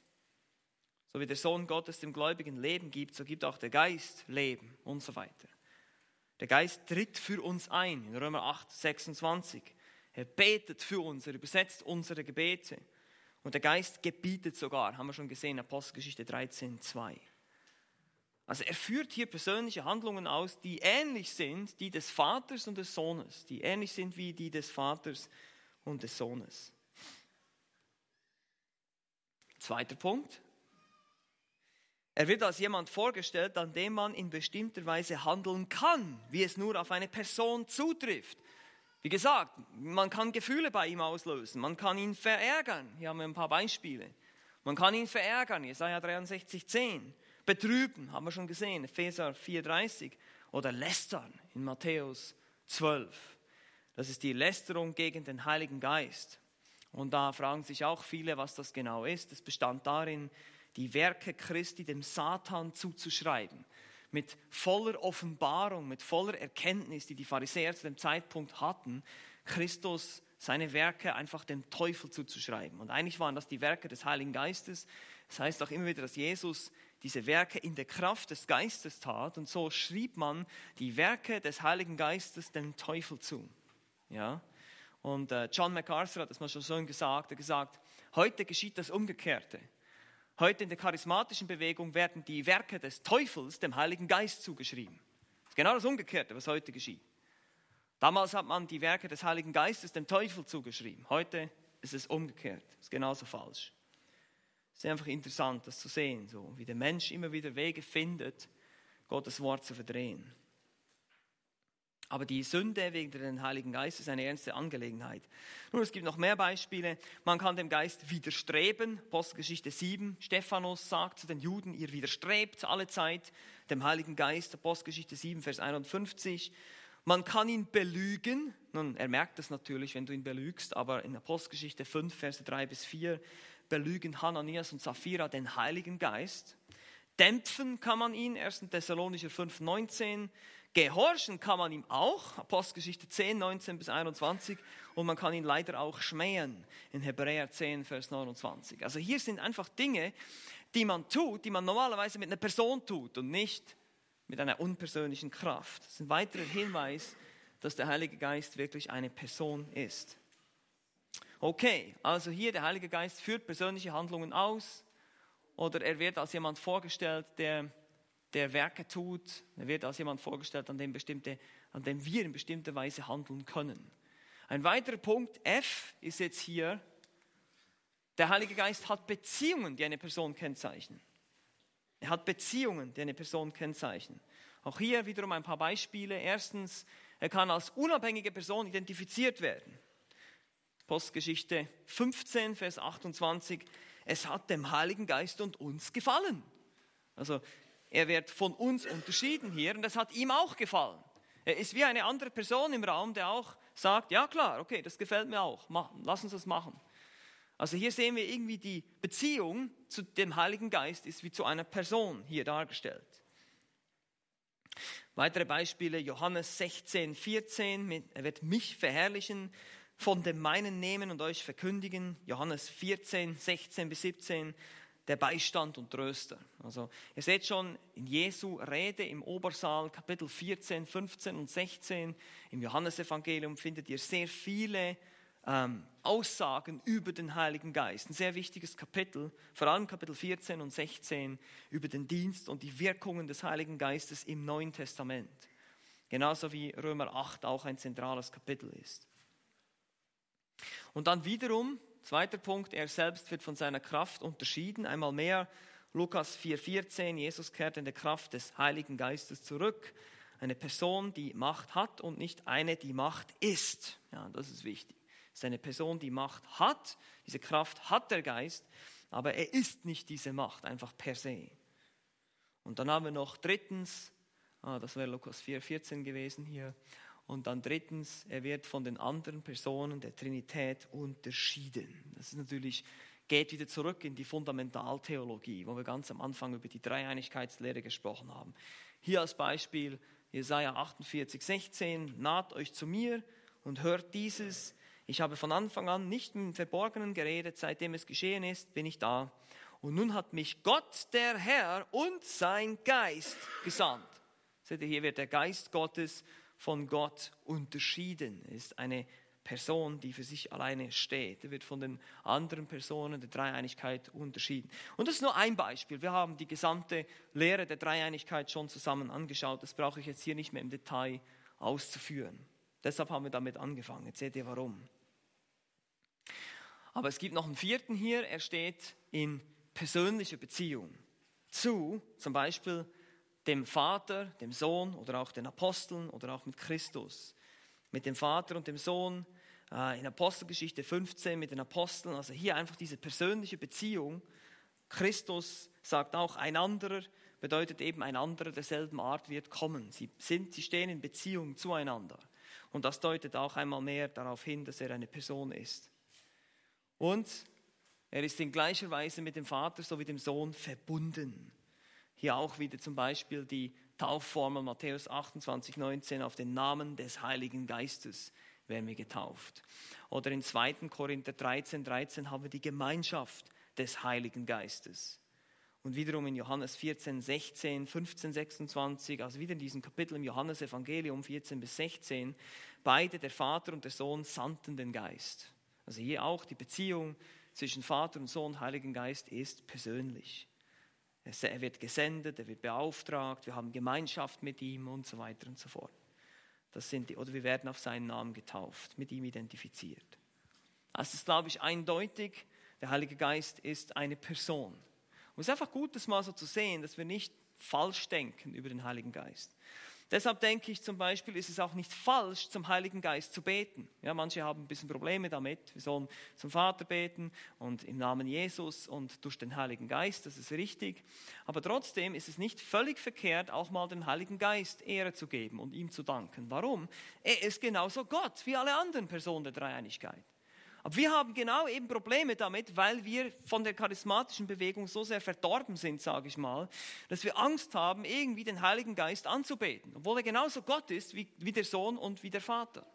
So wie der Sohn Gottes dem Gläubigen Leben gibt, so gibt auch der Geist Leben und so weiter. Der Geist tritt für uns ein in Römer 8, 26. Er betet für uns, er übersetzt unsere Gebete. Und der Geist gebietet sogar, haben wir schon gesehen, Apostelgeschichte 13, 2. Also er führt hier persönliche Handlungen aus, die ähnlich sind, die des Vaters und des Sohnes, die ähnlich sind wie die des Vaters und des Sohnes. Zweiter Punkt. Er wird als jemand vorgestellt, an dem man in bestimmter Weise handeln kann, wie es nur auf eine Person zutrifft. Wie gesagt, man kann Gefühle bei ihm auslösen, man kann ihn verärgern. Hier haben wir ein paar Beispiele. Man kann ihn verärgern, Jesaja 63, 10. Betrüben, haben wir schon gesehen, Epheser 4,30. Oder lästern in Matthäus 12. Das ist die Lästerung gegen den Heiligen Geist. Und da fragen sich auch viele, was das genau ist. Es bestand darin, die Werke Christi dem Satan zuzuschreiben mit voller Offenbarung, mit voller Erkenntnis, die die Pharisäer zu dem Zeitpunkt hatten, Christus seine Werke einfach dem Teufel zuzuschreiben. Und eigentlich waren das die Werke des Heiligen Geistes. Das heißt auch immer wieder, dass Jesus diese Werke in der Kraft des Geistes tat. Und so schrieb man die Werke des Heiligen Geistes dem Teufel zu. Ja? Und äh, John MacArthur hat das mal schon so gesagt, er hat gesagt, heute geschieht das Umgekehrte. Heute in der charismatischen Bewegung werden die Werke des Teufels dem Heiligen Geist zugeschrieben. Das ist genau das Umgekehrte, was heute geschieht. Damals hat man die Werke des Heiligen Geistes dem Teufel zugeschrieben. Heute ist es umgekehrt. Das ist genauso falsch. Es ist einfach interessant, das zu sehen, so wie der Mensch immer wieder Wege findet, Gottes Wort zu verdrehen. Aber die Sünde wegen den Heiligen Geist ist eine ernste Angelegenheit. Nun, es gibt noch mehr Beispiele. Man kann dem Geist widerstreben. Postgeschichte 7. Stephanus sagt zu den Juden, ihr widerstrebt alle Zeit dem Heiligen Geist. Postgeschichte 7, Vers 51. Man kann ihn belügen. Nun, er merkt das natürlich, wenn du ihn belügst, aber in Apostelgeschichte 5, Verse 3 bis 4 belügen Hananias und Sapphira den Heiligen Geist. Dämpfen kann man ihn, 1. Thessalonicher 5, 19. Gehorchen kann man ihm auch, Apostelgeschichte 10, 19 bis 21, und man kann ihn leider auch schmähen in Hebräer 10, Vers 29. Also hier sind einfach Dinge, die man tut, die man normalerweise mit einer Person tut und nicht mit einer unpersönlichen Kraft. Das ist ein weiterer Hinweis, dass der Heilige Geist wirklich eine Person ist. Okay, also hier der Heilige Geist führt persönliche Handlungen aus oder er wird als jemand vorgestellt, der der Werke tut. Er wird als jemand vorgestellt, an dem, bestimmte, an dem wir in bestimmter Weise handeln können. Ein weiterer Punkt, F, ist jetzt hier, der Heilige Geist hat Beziehungen, die eine Person kennzeichnen. Er hat Beziehungen, die eine Person kennzeichnen. Auch hier wiederum ein paar Beispiele. Erstens, er kann als unabhängige Person identifiziert werden. Postgeschichte 15, Vers 28. Es hat dem Heiligen Geist und uns gefallen. Also er wird von uns unterschieden hier und das hat ihm auch gefallen. Er ist wie eine andere Person im Raum, der auch sagt, ja klar, okay, das gefällt mir auch, machen, lass uns das machen. Also hier sehen wir irgendwie die Beziehung zu dem Heiligen Geist ist wie zu einer Person hier dargestellt. Weitere Beispiele, Johannes 16, 14, er wird mich verherrlichen, von dem meinen nehmen und euch verkündigen. Johannes 14, 16 bis 17, der Beistand und Tröster. Also ihr seht schon in Jesu Rede im Obersaal, Kapitel 14, 15 und 16, im Johannesevangelium findet ihr sehr viele ähm, Aussagen über den Heiligen Geist. Ein sehr wichtiges Kapitel, vor allem Kapitel 14 und 16, über den Dienst und die Wirkungen des Heiligen Geistes im Neuen Testament. Genauso wie Römer 8 auch ein zentrales Kapitel ist. Und dann wiederum, zweiter Punkt, er selbst wird von seiner Kraft unterschieden. Einmal mehr Lukas 4,14, Jesus kehrt in der Kraft des Heiligen Geistes zurück. Eine Person, die Macht hat und nicht eine, die Macht ist. Ja, das ist wichtig. Es ist eine Person, die Macht hat. Diese Kraft hat der Geist, aber er ist nicht diese Macht, einfach per se. Und dann haben wir noch drittens, ah, das wäre Lukas 4,14 gewesen hier, und dann drittens, er wird von den anderen Personen der Trinität unterschieden. Das ist natürlich, geht wieder zurück in die Fundamentaltheologie, wo wir ganz am Anfang über die Dreieinigkeitslehre gesprochen haben. Hier als Beispiel Jesaja 48, 16, naht euch zu mir und hört dieses. Ich habe von Anfang an nicht im Verborgenen geredet, seitdem es geschehen ist, bin ich da. Und nun hat mich Gott, der Herr und sein Geist gesandt. Seht ihr, hier wird der Geist Gottes von Gott unterschieden. Er ist eine Person, die für sich alleine steht. Er wird von den anderen Personen der Dreieinigkeit unterschieden. Und das ist nur ein Beispiel. Wir haben die gesamte Lehre der Dreieinigkeit schon zusammen angeschaut. Das brauche ich jetzt hier nicht mehr im Detail auszuführen. Deshalb haben wir damit angefangen. Jetzt seht ihr warum. Aber es gibt noch einen vierten hier. Er steht in persönlicher Beziehung zu zum Beispiel dem Vater, dem Sohn oder auch den Aposteln oder auch mit Christus. Mit dem Vater und dem Sohn äh, in Apostelgeschichte 15 mit den Aposteln. Also hier einfach diese persönliche Beziehung. Christus sagt auch, ein anderer bedeutet eben ein anderer derselben Art wird kommen. Sie, sind, sie stehen in Beziehung zueinander. Und das deutet auch einmal mehr darauf hin, dass er eine Person ist. Und er ist in gleicher Weise mit dem Vater sowie dem Sohn verbunden. Hier auch wieder zum Beispiel die Taufformel Matthäus 28, 19 auf den Namen des Heiligen Geistes werden wir getauft. Oder in 2. Korinther 13, 13 haben wir die Gemeinschaft des Heiligen Geistes. Und wiederum in Johannes 14, 16, 15, 26, also wieder in diesem Kapitel im Johannesevangelium 14 bis 16, beide, der Vater und der Sohn, sandten den Geist. Also hier auch die Beziehung zwischen Vater und Sohn, Heiligen Geist ist persönlich. Er wird gesendet, er wird beauftragt, wir haben Gemeinschaft mit ihm und so weiter und so fort. Das sind die, oder wir werden auf seinen Namen getauft, mit ihm identifiziert. Also ist, glaube ich, eindeutig, der Heilige Geist ist eine Person. Und es ist einfach gut, das mal so zu sehen, dass wir nicht falsch denken über den Heiligen Geist. Deshalb denke ich zum Beispiel, ist es auch nicht falsch, zum Heiligen Geist zu beten. Ja, manche haben ein bisschen Probleme damit. Wir sollen zum Vater beten und im Namen Jesus und durch den Heiligen Geist, das ist richtig. Aber trotzdem ist es nicht völlig verkehrt, auch mal dem Heiligen Geist Ehre zu geben und ihm zu danken. Warum? Er ist genauso Gott wie alle anderen Personen der Dreieinigkeit. Aber wir haben genau eben Probleme damit, weil wir von der charismatischen Bewegung so sehr verdorben sind, sage ich mal, dass wir Angst haben, irgendwie den Heiligen Geist anzubeten, obwohl er genauso Gott ist wie, wie der Sohn und wie der Vater.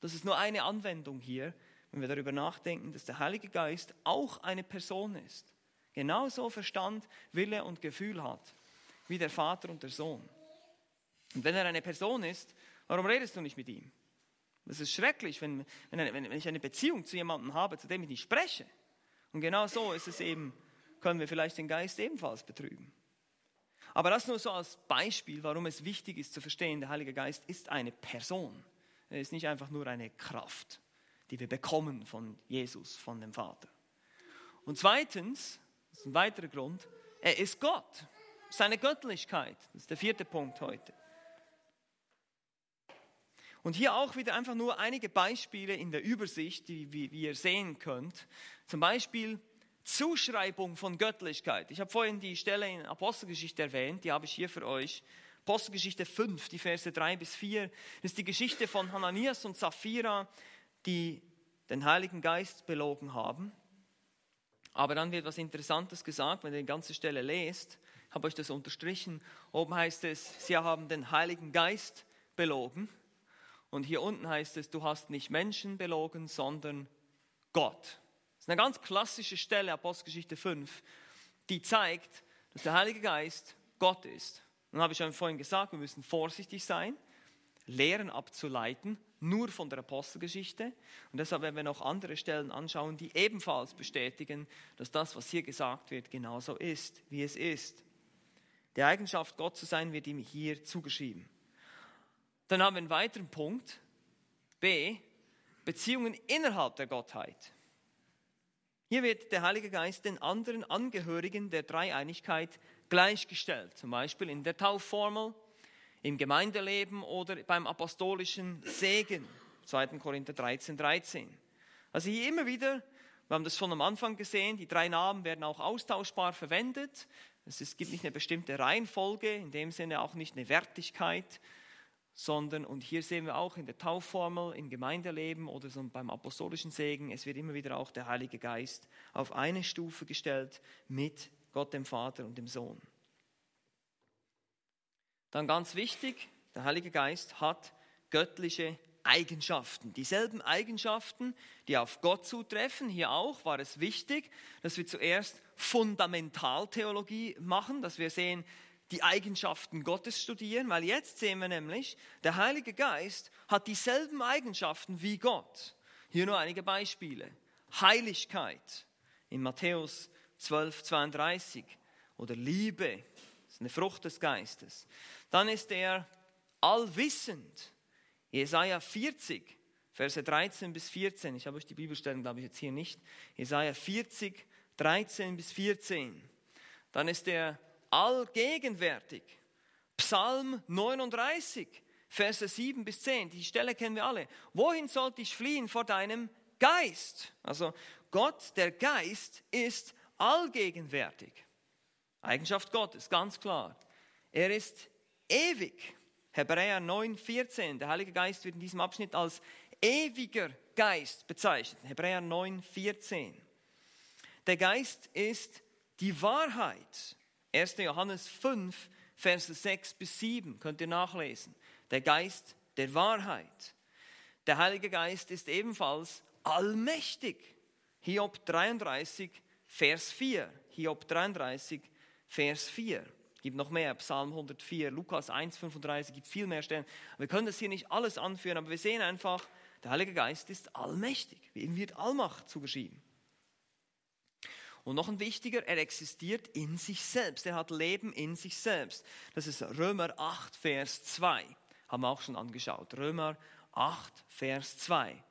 Das ist nur eine Anwendung hier, wenn wir darüber nachdenken, dass der Heilige Geist auch eine Person ist. Genauso Verstand, Wille und Gefühl hat, wie der Vater und der Sohn. Und wenn er eine Person ist, warum redest du nicht mit ihm? Das ist schrecklich, wenn, wenn, wenn ich eine Beziehung zu jemandem habe, zu dem ich nicht spreche. Und genau so ist es eben, können wir vielleicht den Geist ebenfalls betrüben. Aber das nur so als Beispiel, warum es wichtig ist zu verstehen, der Heilige Geist ist eine Person. Er ist nicht einfach nur eine Kraft, die wir bekommen von Jesus, von dem Vater. Und zweitens, das ist ein weiterer Grund, er ist Gott. Seine Göttlichkeit, das ist der vierte Punkt heute. Und hier auch wieder einfach nur einige Beispiele in der Übersicht, die wie, wie ihr sehen könnt. Zum Beispiel Zuschreibung von Göttlichkeit. Ich habe vorhin die Stelle in Apostelgeschichte erwähnt, die habe ich hier für euch. Apostelgeschichte 5, die Verse 3 bis 4. Das ist die Geschichte von Hananias und Sapphira, die den Heiligen Geist belogen haben. Aber dann wird was Interessantes gesagt, wenn ihr die ganze Stelle lest. Ich habe euch das unterstrichen. Oben heißt es, sie haben den Heiligen Geist belogen. Und hier unten heißt es, du hast nicht Menschen belogen, sondern Gott. Das ist eine ganz klassische Stelle, Apostelgeschichte 5, die zeigt, dass der Heilige Geist Gott ist. Und habe ich schon vorhin gesagt, wir müssen vorsichtig sein, Lehren abzuleiten, nur von der Apostelgeschichte. Und deshalb werden wir noch andere Stellen anschauen, die ebenfalls bestätigen, dass das, was hier gesagt wird, genauso ist, wie es ist. Die Eigenschaft, Gott zu sein, wird ihm hier zugeschrieben. Dann haben wir einen weiteren Punkt. B. Beziehungen innerhalb der Gottheit. Hier wird der Heilige Geist den anderen Angehörigen der Dreieinigkeit gleichgestellt, zum Beispiel in der Taufformel, im Gemeindeleben oder beim apostolischen Segen, 2. Korinther 13, 13. Also hier immer wieder, wir haben das schon am Anfang gesehen, die drei Namen werden auch austauschbar verwendet. Es gibt nicht eine bestimmte Reihenfolge, in dem Sinne auch nicht eine Wertigkeit, sondern, und hier sehen wir auch in der Taufformel, im Gemeindeleben oder so beim apostolischen Segen, es wird immer wieder auch der Heilige Geist auf eine Stufe gestellt mit Gott dem Vater und dem Sohn. Dann ganz wichtig, der Heilige Geist hat göttliche Eigenschaften. Dieselben Eigenschaften, die auf Gott zutreffen. Hier auch war es wichtig, dass wir zuerst Fundamentaltheologie machen, dass wir sehen, die Eigenschaften Gottes studieren, weil jetzt sehen wir nämlich, der Heilige Geist hat dieselben Eigenschaften wie Gott. Hier nur einige Beispiele. Heiligkeit in Matthäus 12, 32 oder Liebe, das ist eine Frucht des Geistes. Dann ist er allwissend. Jesaja 40, Verse 13 bis 14. Ich habe euch die Bibelstellen, glaube ich, jetzt hier nicht. Jesaja 40, 13 bis 14. Dann ist er allgegenwärtig. Psalm 39, Verse 7 bis 10. Die Stelle kennen wir alle. Wohin sollte ich fliehen vor deinem Geist? Also Gott, der Geist, ist allgegenwärtig. Eigenschaft Gottes, ganz klar. Er ist ewig. Hebräer 9, 14. Der Heilige Geist wird in diesem Abschnitt als ewiger Geist bezeichnet. Hebräer 9, 14. Der Geist ist die Wahrheit. 1. Johannes 5, Verse 6 bis 7 könnt ihr nachlesen. Der Geist der Wahrheit. Der Heilige Geist ist ebenfalls allmächtig. Hiob 33, Vers 4. Hiob 33, Vers 4. Gibt noch mehr, Psalm 104, Lukas 1, 35, gibt viel mehr Stellen. Wir können das hier nicht alles anführen, aber wir sehen einfach, der Heilige Geist ist allmächtig. Ihm wird Allmacht zugeschrieben. Und noch ein wichtiger, er existiert in sich selbst. Er hat Leben in sich selbst. Das ist Römer 8, Vers 2. Haben wir auch schon angeschaut. Römer 8, Vers 2.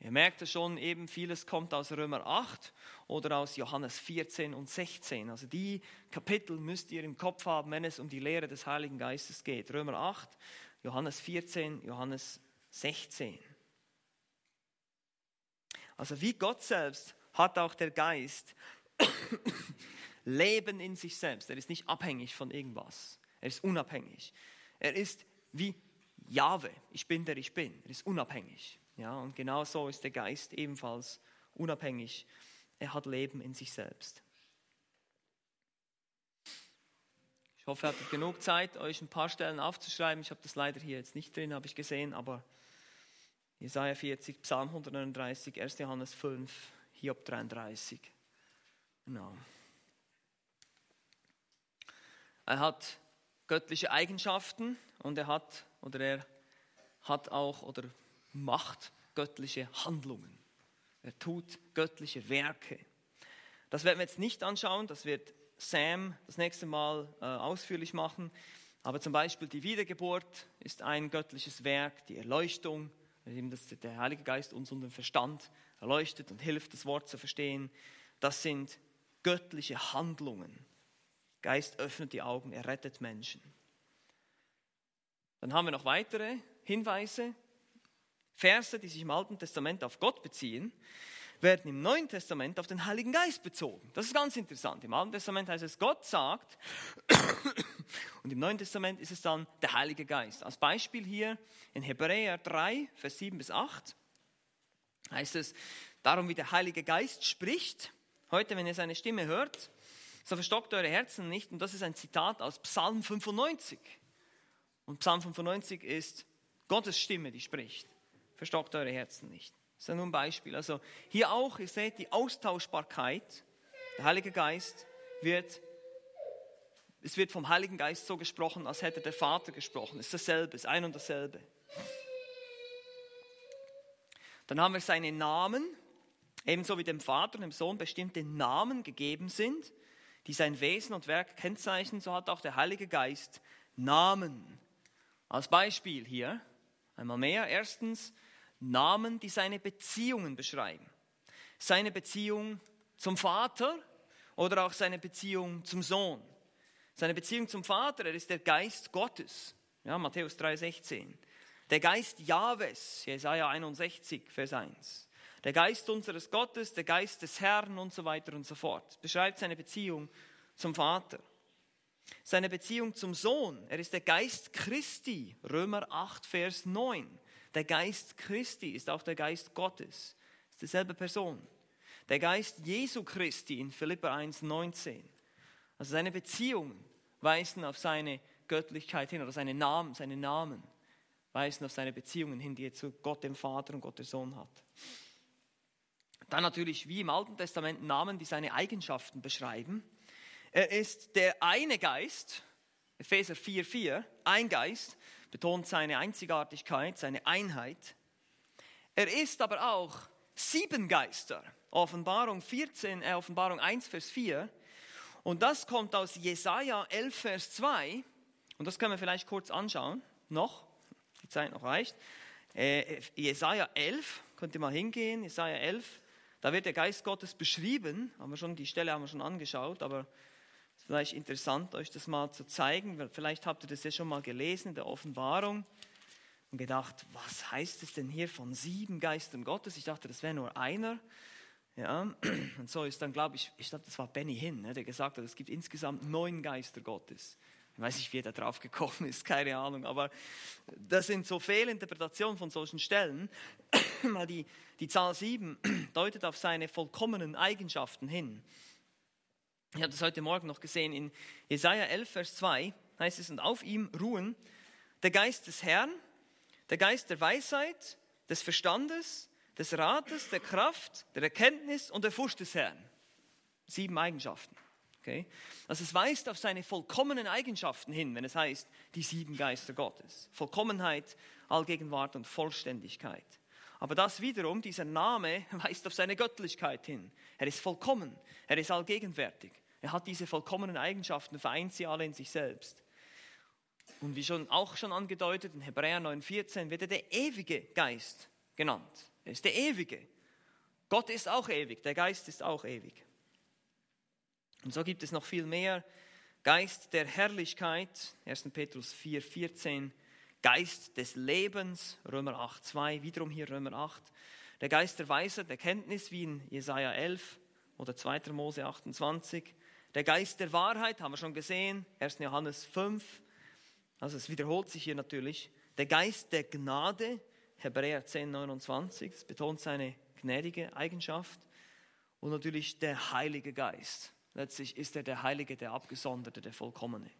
Ihr merkt es schon, eben vieles kommt aus Römer 8 oder aus Johannes 14 und 16. Also die Kapitel müsst ihr im Kopf haben, wenn es um die Lehre des Heiligen Geistes geht. Römer 8, Johannes 14, Johannes 16. Also wie Gott selbst hat auch der Geist Leben in sich selbst. Er ist nicht abhängig von irgendwas. Er ist unabhängig. Er ist wie Jahwe. Ich bin der ich bin. Er ist unabhängig. Ja, und genau so ist der Geist ebenfalls unabhängig. Er hat Leben in sich selbst. Ich hoffe, ihr hattet genug Zeit, euch ein paar Stellen aufzuschreiben. Ich habe das leider hier jetzt nicht drin, habe ich gesehen, aber Jesaja 40, Psalm 139, 1. Johannes 5, Hiob 33. Genau. Er hat göttliche Eigenschaften und er hat oder er hat auch oder macht göttliche Handlungen. Er tut göttliche Werke. Das werden wir jetzt nicht anschauen, das wird Sam das nächste Mal äh, ausführlich machen. Aber zum Beispiel die Wiedergeburt ist ein göttliches Werk, die Erleuchtung, dass der Heilige Geist uns unseren Verstand erleuchtet und hilft, das Wort zu verstehen. Das sind göttliche Handlungen. Geist öffnet die Augen, er rettet Menschen. Dann haben wir noch weitere Hinweise. Verse, die sich im Alten Testament auf Gott beziehen, werden im Neuen Testament auf den Heiligen Geist bezogen. Das ist ganz interessant. Im Alten Testament heißt es, Gott sagt, und im Neuen Testament ist es dann der Heilige Geist. Als Beispiel hier in Hebräer 3, Vers 7 bis 8 heißt es, darum wie der Heilige Geist spricht, heute, wenn ihr seine Stimme hört, so verstockt eure Herzen nicht. Und das ist ein Zitat aus Psalm 95. Und Psalm 95 ist Gottes Stimme, die spricht. Verstockt eure Herzen nicht. Das ist ja nur ein Beispiel. Also hier auch, ihr seht die Austauschbarkeit. Der Heilige Geist wird, es wird vom Heiligen Geist so gesprochen, als hätte der Vater gesprochen. Es ist dasselbe, es ist ein und dasselbe. Dann haben wir seine Namen, ebenso wie dem Vater und dem Sohn bestimmte Namen gegeben sind, die sein Wesen und Werk kennzeichnen, so hat auch der Heilige Geist Namen. Als Beispiel hier einmal mehr. Erstens Namen, die seine Beziehungen beschreiben. Seine Beziehung zum Vater oder auch seine Beziehung zum Sohn. Seine Beziehung zum Vater, er ist der Geist Gottes. Ja, Matthäus 3,16. Der Geist Jahwes, Jesaja 61, Vers 1 der Geist unseres Gottes, der Geist des Herrn und so weiter und so fort. Beschreibt seine Beziehung zum Vater. Seine Beziehung zum Sohn, er ist der Geist Christi, Römer 8, Vers 9. Der Geist Christi ist auch der Geist Gottes, ist dieselbe Person. Der Geist Jesu Christi in Philippa 1, 19. Also seine Beziehungen weisen auf seine Göttlichkeit hin oder seine Namen, seine Namen weisen auf seine Beziehungen hin, die er zu Gott dem Vater und Gott der Sohn hat. Dann natürlich wie im Alten Testament Namen, die seine Eigenschaften beschreiben. Er ist der eine Geist, Epheser 4,4, ein Geist, betont seine Einzigartigkeit, seine Einheit. Er ist aber auch sieben Geister, Offenbarung 14, äh, Offenbarung 1, Vers 4. Und das kommt aus Jesaja 11, Vers 2. Und das können wir vielleicht kurz anschauen, noch, die Zeit noch reicht. Äh, Jesaja 11, könnt ihr mal hingehen, Jesaja 11, da wird der Geist Gottes beschrieben, haben wir schon, die Stelle haben wir schon angeschaut, aber es ist vielleicht interessant, euch das mal zu zeigen, vielleicht habt ihr das ja schon mal gelesen in der Offenbarung und gedacht, was heißt es denn hier von sieben Geistern Gottes? Ich dachte, das wäre nur einer. Ja, und so ist dann, glaube ich, ich glaube, das war Benny Hinn, ne, der gesagt hat, es gibt insgesamt neun Geister Gottes. Ich weiß nicht, wie er da drauf gekommen ist, keine Ahnung, aber das sind so Fehlinterpretationen von solchen Stellen, weil die, die Zahl 7 deutet auf seine vollkommenen Eigenschaften hin. Ich habe das heute Morgen noch gesehen in Jesaja 11, Vers 2, heißt es, und auf ihm ruhen der Geist des Herrn, der Geist der Weisheit, des Verstandes, des Rates, der Kraft, der Erkenntnis und der Furcht des Herrn. Sieben Eigenschaften. Okay? Also es weist auf seine vollkommenen Eigenschaften hin, wenn es heißt, die sieben Geister Gottes. Vollkommenheit, Allgegenwart und Vollständigkeit. Aber das wiederum, dieser Name weist auf seine Göttlichkeit hin. Er ist vollkommen, er ist allgegenwärtig. Er hat diese vollkommenen Eigenschaften, vereint sie alle in sich selbst. Und wie schon auch schon angedeutet, in Hebräer 9,14 wird er der ewige Geist genannt. Er ist der ewige. Gott ist auch ewig, der Geist ist auch ewig. Und so gibt es noch viel mehr. Geist der Herrlichkeit, 1. Petrus 4, 14. Geist des Lebens, Römer 8, 2, wiederum hier Römer 8. Der Geist der Weisheit, der Kenntnis, wie in Jesaja 11 oder 2. Mose 28. Der Geist der Wahrheit, haben wir schon gesehen, 1. Johannes 5. Also es wiederholt sich hier natürlich. Der Geist der Gnade, Hebräer 10, 29. Das betont seine gnädige Eigenschaft. Und natürlich der Heilige Geist, Letztlich ist er der Heilige, der Abgesonderte, der Vollkommene.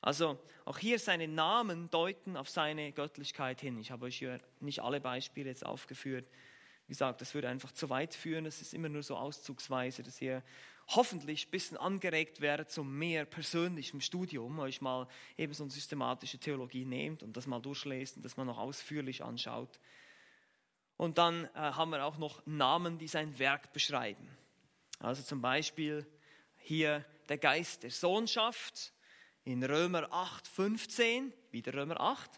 Also auch hier seine Namen deuten auf seine Göttlichkeit hin. Ich habe euch hier nicht alle Beispiele jetzt aufgeführt. Wie gesagt, das würde einfach zu weit führen. Das ist immer nur so auszugsweise, dass ihr hoffentlich ein bisschen angeregt werdet zum mehr persönlichem Studium, euch mal eben so eine systematische Theologie nehmt und das mal durchlest und das mal noch ausführlich anschaut. Und dann äh, haben wir auch noch Namen, die sein Werk beschreiben. Also zum Beispiel hier der Geist der Sohnschaft in Römer 8, 15, wieder Römer 8.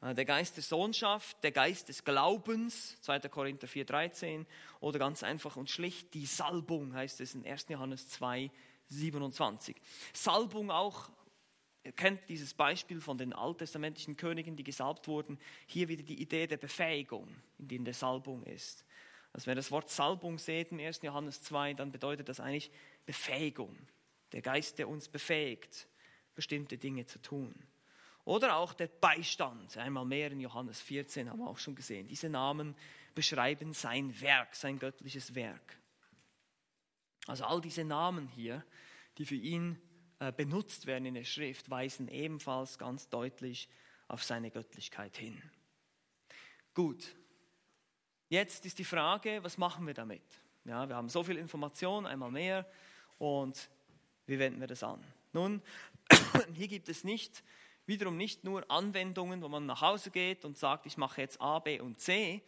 Äh, der Geist der Sohnschaft, der Geist des Glaubens, 2. Korinther 4, 13. Oder ganz einfach und schlicht die Salbung, heißt es in 1. Johannes 2, 27. Salbung auch, ihr kennt dieses Beispiel von den alttestamentlichen Königen, die gesalbt wurden. Hier wieder die Idee der Befähigung, in der Salbung ist. Also wenn ihr das Wort Salbung seht im 1. Johannes 2, dann bedeutet das eigentlich Befähigung. Der Geist, der uns befähigt, bestimmte Dinge zu tun. Oder auch der Beistand, einmal mehr in Johannes 14 haben wir auch schon gesehen. Diese Namen beschreiben sein Werk, sein göttliches Werk. Also all diese Namen hier, die für ihn äh, benutzt werden in der Schrift, weisen ebenfalls ganz deutlich auf seine Göttlichkeit hin. Gut, jetzt ist die Frage, was machen wir damit? Ja, wir haben so viel Information, einmal mehr, und wie wenden wir das an? Nun, hier gibt es nicht, wiederum nicht nur Anwendungen, wo man nach Hause geht und sagt, ich mache jetzt A, B und C,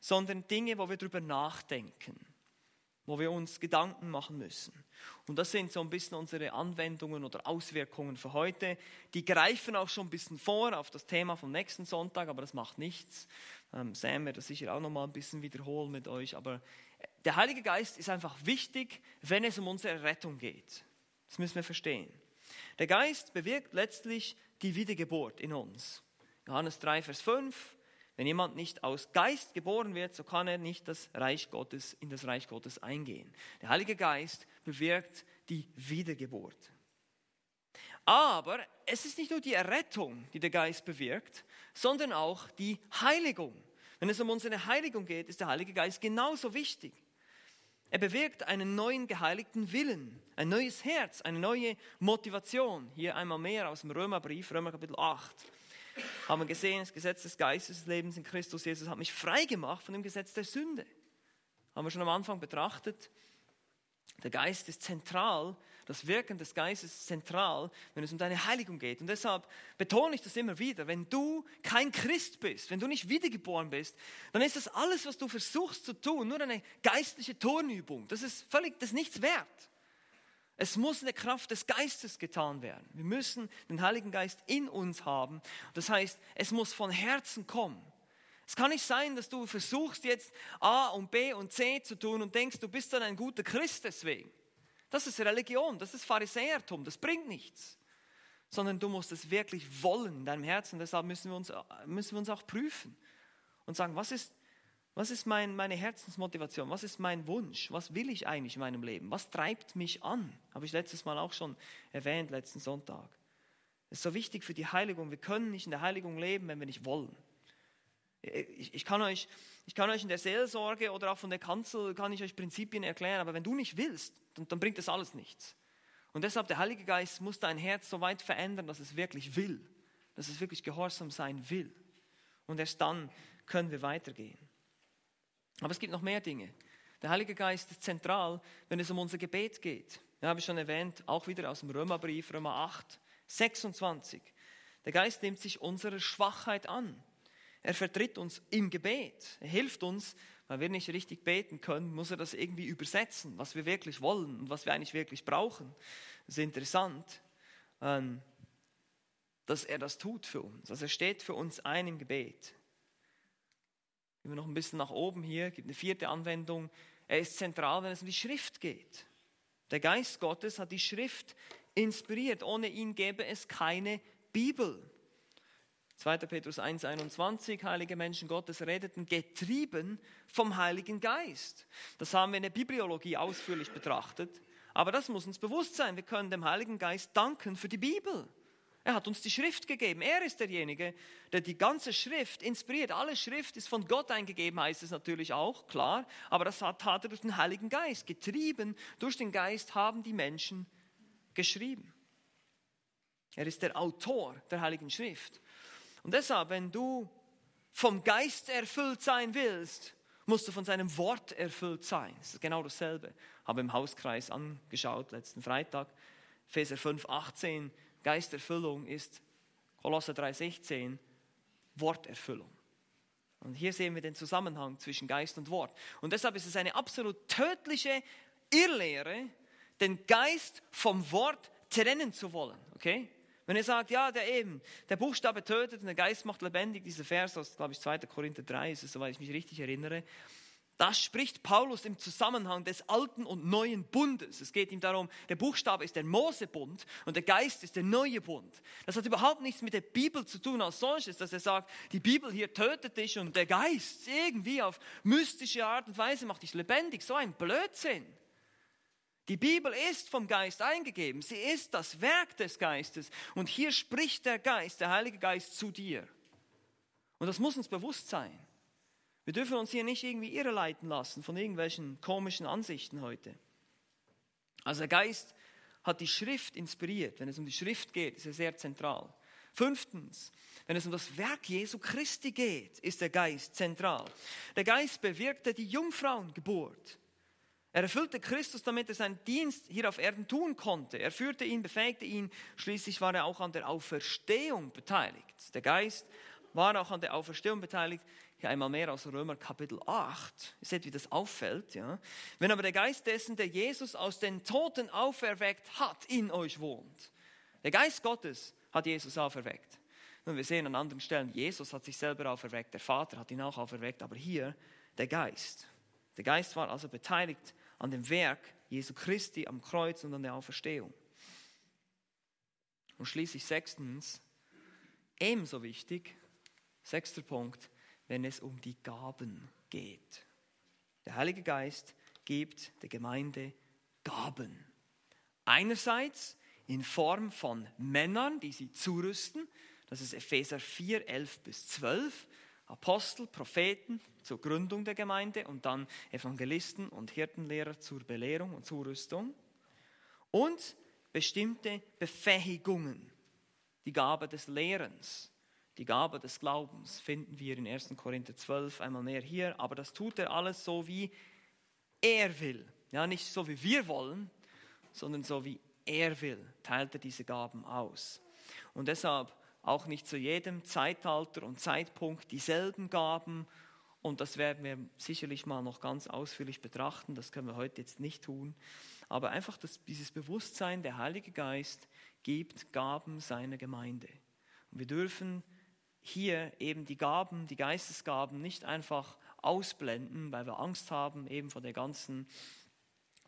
sondern Dinge, wo wir darüber nachdenken, wo wir uns Gedanken machen müssen. Und das sind so ein bisschen unsere Anwendungen oder Auswirkungen für heute. Die greifen auch schon ein bisschen vor auf das Thema vom nächsten Sonntag, aber das macht nichts. Ähm, Sam wird das sicher auch noch mal ein bisschen wiederholen mit euch. Aber der Heilige Geist ist einfach wichtig, wenn es um unsere Rettung geht. Das müssen wir verstehen. Der Geist bewirkt letztlich die Wiedergeburt in uns. Johannes 3, Vers 5. Wenn jemand nicht aus Geist geboren wird, so kann er nicht das Reich Gottes, in das Reich Gottes eingehen. Der Heilige Geist bewirkt die Wiedergeburt. Aber es ist nicht nur die Errettung, die der Geist bewirkt, sondern auch die Heiligung. Wenn es um unsere Heiligung geht, ist der Heilige Geist genauso wichtig. Er bewirkt einen neuen geheiligten Willen, ein neues Herz, eine neue Motivation. Hier einmal mehr aus dem Römerbrief, Römer Kapitel 8 haben wir gesehen, das Gesetz des Geistes des Lebens in Christus Jesus hat mich frei gemacht von dem Gesetz der Sünde. Haben wir schon am Anfang betrachtet. Der Geist ist zentral, das Wirken des Geistes ist zentral, wenn es um deine Heiligung geht. Und deshalb betone ich das immer wieder. Wenn du kein Christ bist, wenn du nicht wiedergeboren bist, dann ist das alles, was du versuchst zu tun, nur eine geistliche Turnübung. Das ist völlig, das ist nichts wert. Es muss in der Kraft des Geistes getan werden. Wir müssen den Heiligen Geist in uns haben. Das heißt, es muss von Herzen kommen. Es kann nicht sein, dass du versuchst jetzt A und B und C zu tun und denkst, du bist dann ein guter Christ deswegen. Das ist Religion, das ist Pharisäertum, das bringt nichts. Sondern du musst es wirklich wollen in deinem Herzen. Deshalb müssen wir uns, müssen wir uns auch prüfen und sagen, was ist, was ist mein, meine Herzensmotivation? Was ist mein Wunsch? Was will ich eigentlich in meinem Leben? Was treibt mich an? Habe ich letztes Mal auch schon erwähnt, letzten Sonntag. Es ist so wichtig für die Heiligung. Wir können nicht in der Heiligung leben, wenn wir nicht wollen. Ich, ich, kann euch, ich kann euch in der Seelsorge oder auch von der Kanzel, kann ich euch Prinzipien erklären, aber wenn du nicht willst, dann, dann bringt das alles nichts. Und deshalb, der Heilige Geist muss dein Herz so weit verändern, dass es wirklich will, dass es wirklich gehorsam sein will. Und erst dann können wir weitergehen. Aber es gibt noch mehr Dinge. Der Heilige Geist ist zentral, wenn es um unser Gebet geht. Ja, habe ich schon erwähnt, auch wieder aus dem Römerbrief, Römer 8, 26. Der Geist nimmt sich unserer Schwachheit an. Er vertritt uns im Gebet. Er hilft uns, weil wir nicht richtig beten können, muss er das irgendwie übersetzen, was wir wirklich wollen und was wir eigentlich wirklich brauchen. Es ist interessant, ähm, dass er das tut für uns. Also er steht für uns ein im Gebet. Gehen wir noch ein bisschen nach oben hier, gibt eine vierte Anwendung. Er ist zentral, wenn es um die Schrift geht. Der Geist Gottes hat die Schrift inspiriert. Ohne ihn gäbe es keine Bibel. 2. Petrus 1,21, heilige Menschen Gottes redeten getrieben vom Heiligen Geist. Das haben wir in der Bibliologie ausführlich betrachtet. Aber das muss uns bewusst sein. Wir können dem Heiligen Geist danken für die Bibel. Er hat uns die Schrift gegeben. Er ist derjenige, der die ganze Schrift inspiriert. Alle Schrift ist von Gott eingegeben, heißt es natürlich auch, klar. Aber das hat, er durch den Heiligen Geist. Getrieben durch den Geist haben die Menschen geschrieben. Er ist der Autor der Heiligen Schrift. Und deshalb, wenn du vom Geist erfüllt sein willst, musst du von seinem Wort erfüllt sein. Das ist genau dasselbe. Habe im Hauskreis angeschaut letzten Freitag. Epheser 5, 18 Geisterfüllung ist Kolosser 3,16 Worterfüllung. Und hier sehen wir den Zusammenhang zwischen Geist und Wort. Und deshalb ist es eine absolut tödliche Irrlehre, den Geist vom Wort trennen zu wollen. Okay? Wenn ihr sagt, ja, der eben, der Buchstabe tötet und der Geist macht lebendig, dieser Vers aus, glaube ich, 2. Korinther 3 ist es, soweit ich mich richtig erinnere, das spricht Paulus im Zusammenhang des alten und neuen Bundes. Es geht ihm darum, der Buchstabe ist der Mosebund und der Geist ist der neue Bund. Das hat überhaupt nichts mit der Bibel zu tun als solches, dass er sagt, die Bibel hier tötet dich und der Geist irgendwie auf mystische Art und Weise macht dich lebendig. So ein Blödsinn. Die Bibel ist vom Geist eingegeben. Sie ist das Werk des Geistes. Und hier spricht der Geist, der Heilige Geist zu dir. Und das muss uns bewusst sein. Wir dürfen uns hier nicht irgendwie irreleiten lassen von irgendwelchen komischen Ansichten heute. Also der Geist hat die Schrift inspiriert. Wenn es um die Schrift geht, ist er sehr zentral. Fünftens, wenn es um das Werk Jesu Christi geht, ist der Geist zentral. Der Geist bewirkte die Jungfrauengeburt. Er erfüllte Christus, damit er seinen Dienst hier auf Erden tun konnte. Er führte ihn, befähigte ihn. Schließlich war er auch an der Auferstehung beteiligt. Der Geist war auch an der Auferstehung beteiligt. Hier einmal mehr aus Römer Kapitel 8. Ihr seht, wie das auffällt. Ja? Wenn aber der Geist dessen, der Jesus aus den Toten auferweckt hat, in euch wohnt. Der Geist Gottes hat Jesus auferweckt. Nun, wir sehen an anderen Stellen, Jesus hat sich selber auferweckt, der Vater hat ihn auch auferweckt, aber hier der Geist. Der Geist war also beteiligt an dem Werk Jesu Christi am Kreuz und an der Auferstehung. Und schließlich sechstens, ebenso wichtig, sechster Punkt, wenn es um die Gaben geht. Der Heilige Geist gibt der Gemeinde Gaben. Einerseits in Form von Männern, die sie zurüsten, das ist Epheser 4, 11 bis 12. Apostel, Propheten zur Gründung der Gemeinde und dann Evangelisten und Hirtenlehrer zur Belehrung und Zurüstung. Und bestimmte Befähigungen. Die Gabe des Lehrens, die Gabe des Glaubens finden wir in 1. Korinther 12 einmal mehr hier, aber das tut er alles so, wie er will. Ja, nicht so, wie wir wollen, sondern so, wie er will, teilt er diese Gaben aus. Und deshalb auch nicht zu jedem Zeitalter und Zeitpunkt dieselben Gaben. Und das werden wir sicherlich mal noch ganz ausführlich betrachten. Das können wir heute jetzt nicht tun. Aber einfach das, dieses Bewusstsein, der Heilige Geist gibt Gaben seiner Gemeinde. Und wir dürfen hier eben die Gaben, die Geistesgaben nicht einfach ausblenden, weil wir Angst haben eben vor der ganzen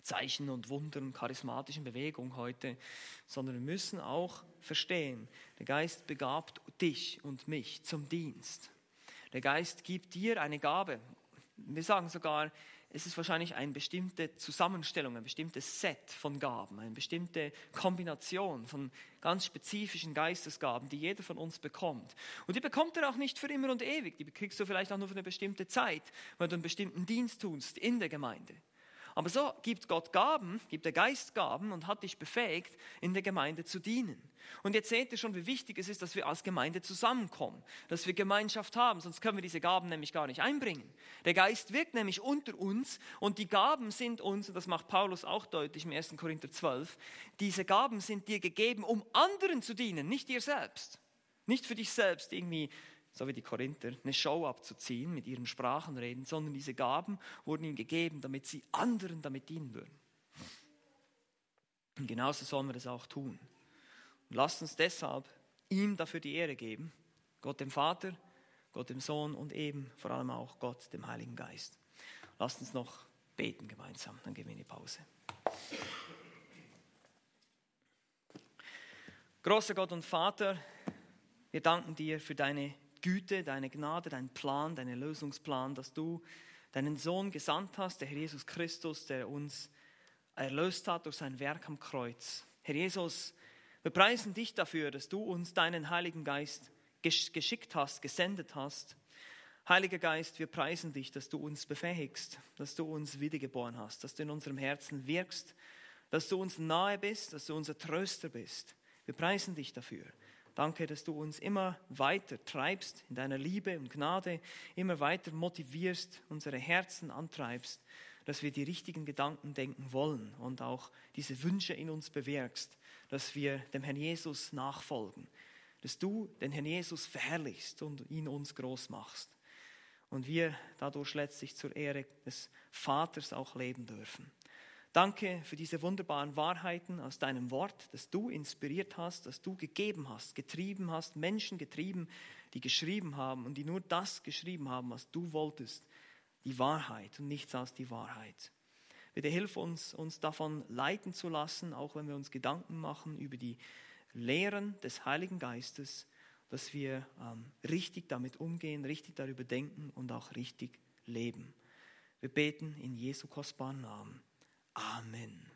Zeichen und Wunder und charismatischen Bewegung heute, sondern wir müssen auch verstehen, der Geist begabt dich und mich zum Dienst. Der Geist gibt dir eine Gabe. Wir sagen sogar, es ist wahrscheinlich eine bestimmte Zusammenstellung, ein bestimmtes Set von Gaben, eine bestimmte Kombination von ganz spezifischen Geistesgaben, die jeder von uns bekommt. Und die bekommt er auch nicht für immer und ewig. Die kriegst du vielleicht auch nur für eine bestimmte Zeit, weil du einen bestimmten Dienst tust in der Gemeinde. Aber so gibt Gott Gaben, gibt der Geist Gaben und hat dich befähigt, in der Gemeinde zu dienen. Und jetzt seht ihr schon, wie wichtig es ist, dass wir als Gemeinde zusammenkommen, dass wir Gemeinschaft haben, sonst können wir diese Gaben nämlich gar nicht einbringen. Der Geist wirkt nämlich unter uns und die Gaben sind uns, und das macht Paulus auch deutlich im 1. Korinther 12, diese Gaben sind dir gegeben, um anderen zu dienen, nicht dir selbst. Nicht für dich selbst irgendwie so wie die Korinther, eine Show abzuziehen mit ihren Sprachenreden, sondern diese Gaben wurden ihnen gegeben, damit sie anderen damit dienen würden. Und genauso sollen wir das auch tun. Und lasst uns deshalb ihm dafür die Ehre geben, Gott dem Vater, Gott dem Sohn und eben vor allem auch Gott dem Heiligen Geist. Lasst uns noch beten gemeinsam, dann gehen wir in die Pause. Großer Gott und Vater, wir danken dir für deine Güte, deine Gnade, dein Plan, dein Lösungsplan, dass du deinen Sohn gesandt hast, der Herr Jesus Christus, der uns erlöst hat durch sein Werk am Kreuz. Herr Jesus, wir preisen dich dafür, dass du uns deinen Heiligen Geist geschickt hast, gesendet hast. Heiliger Geist, wir preisen dich, dass du uns befähigst, dass du uns wiedergeboren hast, dass du in unserem Herzen wirkst, dass du uns nahe bist, dass du unser Tröster bist. Wir preisen dich dafür. Danke, dass du uns immer weiter treibst in deiner Liebe und Gnade, immer weiter motivierst, unsere Herzen antreibst, dass wir die richtigen Gedanken denken wollen und auch diese Wünsche in uns bewirkst, dass wir dem Herrn Jesus nachfolgen, dass du den Herrn Jesus verherrlichst und ihn uns groß machst und wir dadurch letztlich zur Ehre des Vaters auch leben dürfen. Danke für diese wunderbaren Wahrheiten aus deinem Wort, das du inspiriert hast, das du gegeben hast, getrieben hast, Menschen getrieben, die geschrieben haben und die nur das geschrieben haben, was du wolltest, die Wahrheit und nichts als die Wahrheit. Bitte hilf uns, uns davon leiten zu lassen, auch wenn wir uns Gedanken machen über die Lehren des Heiligen Geistes, dass wir ähm, richtig damit umgehen, richtig darüber denken und auch richtig leben. Wir beten in Jesu kostbaren Namen. Amen.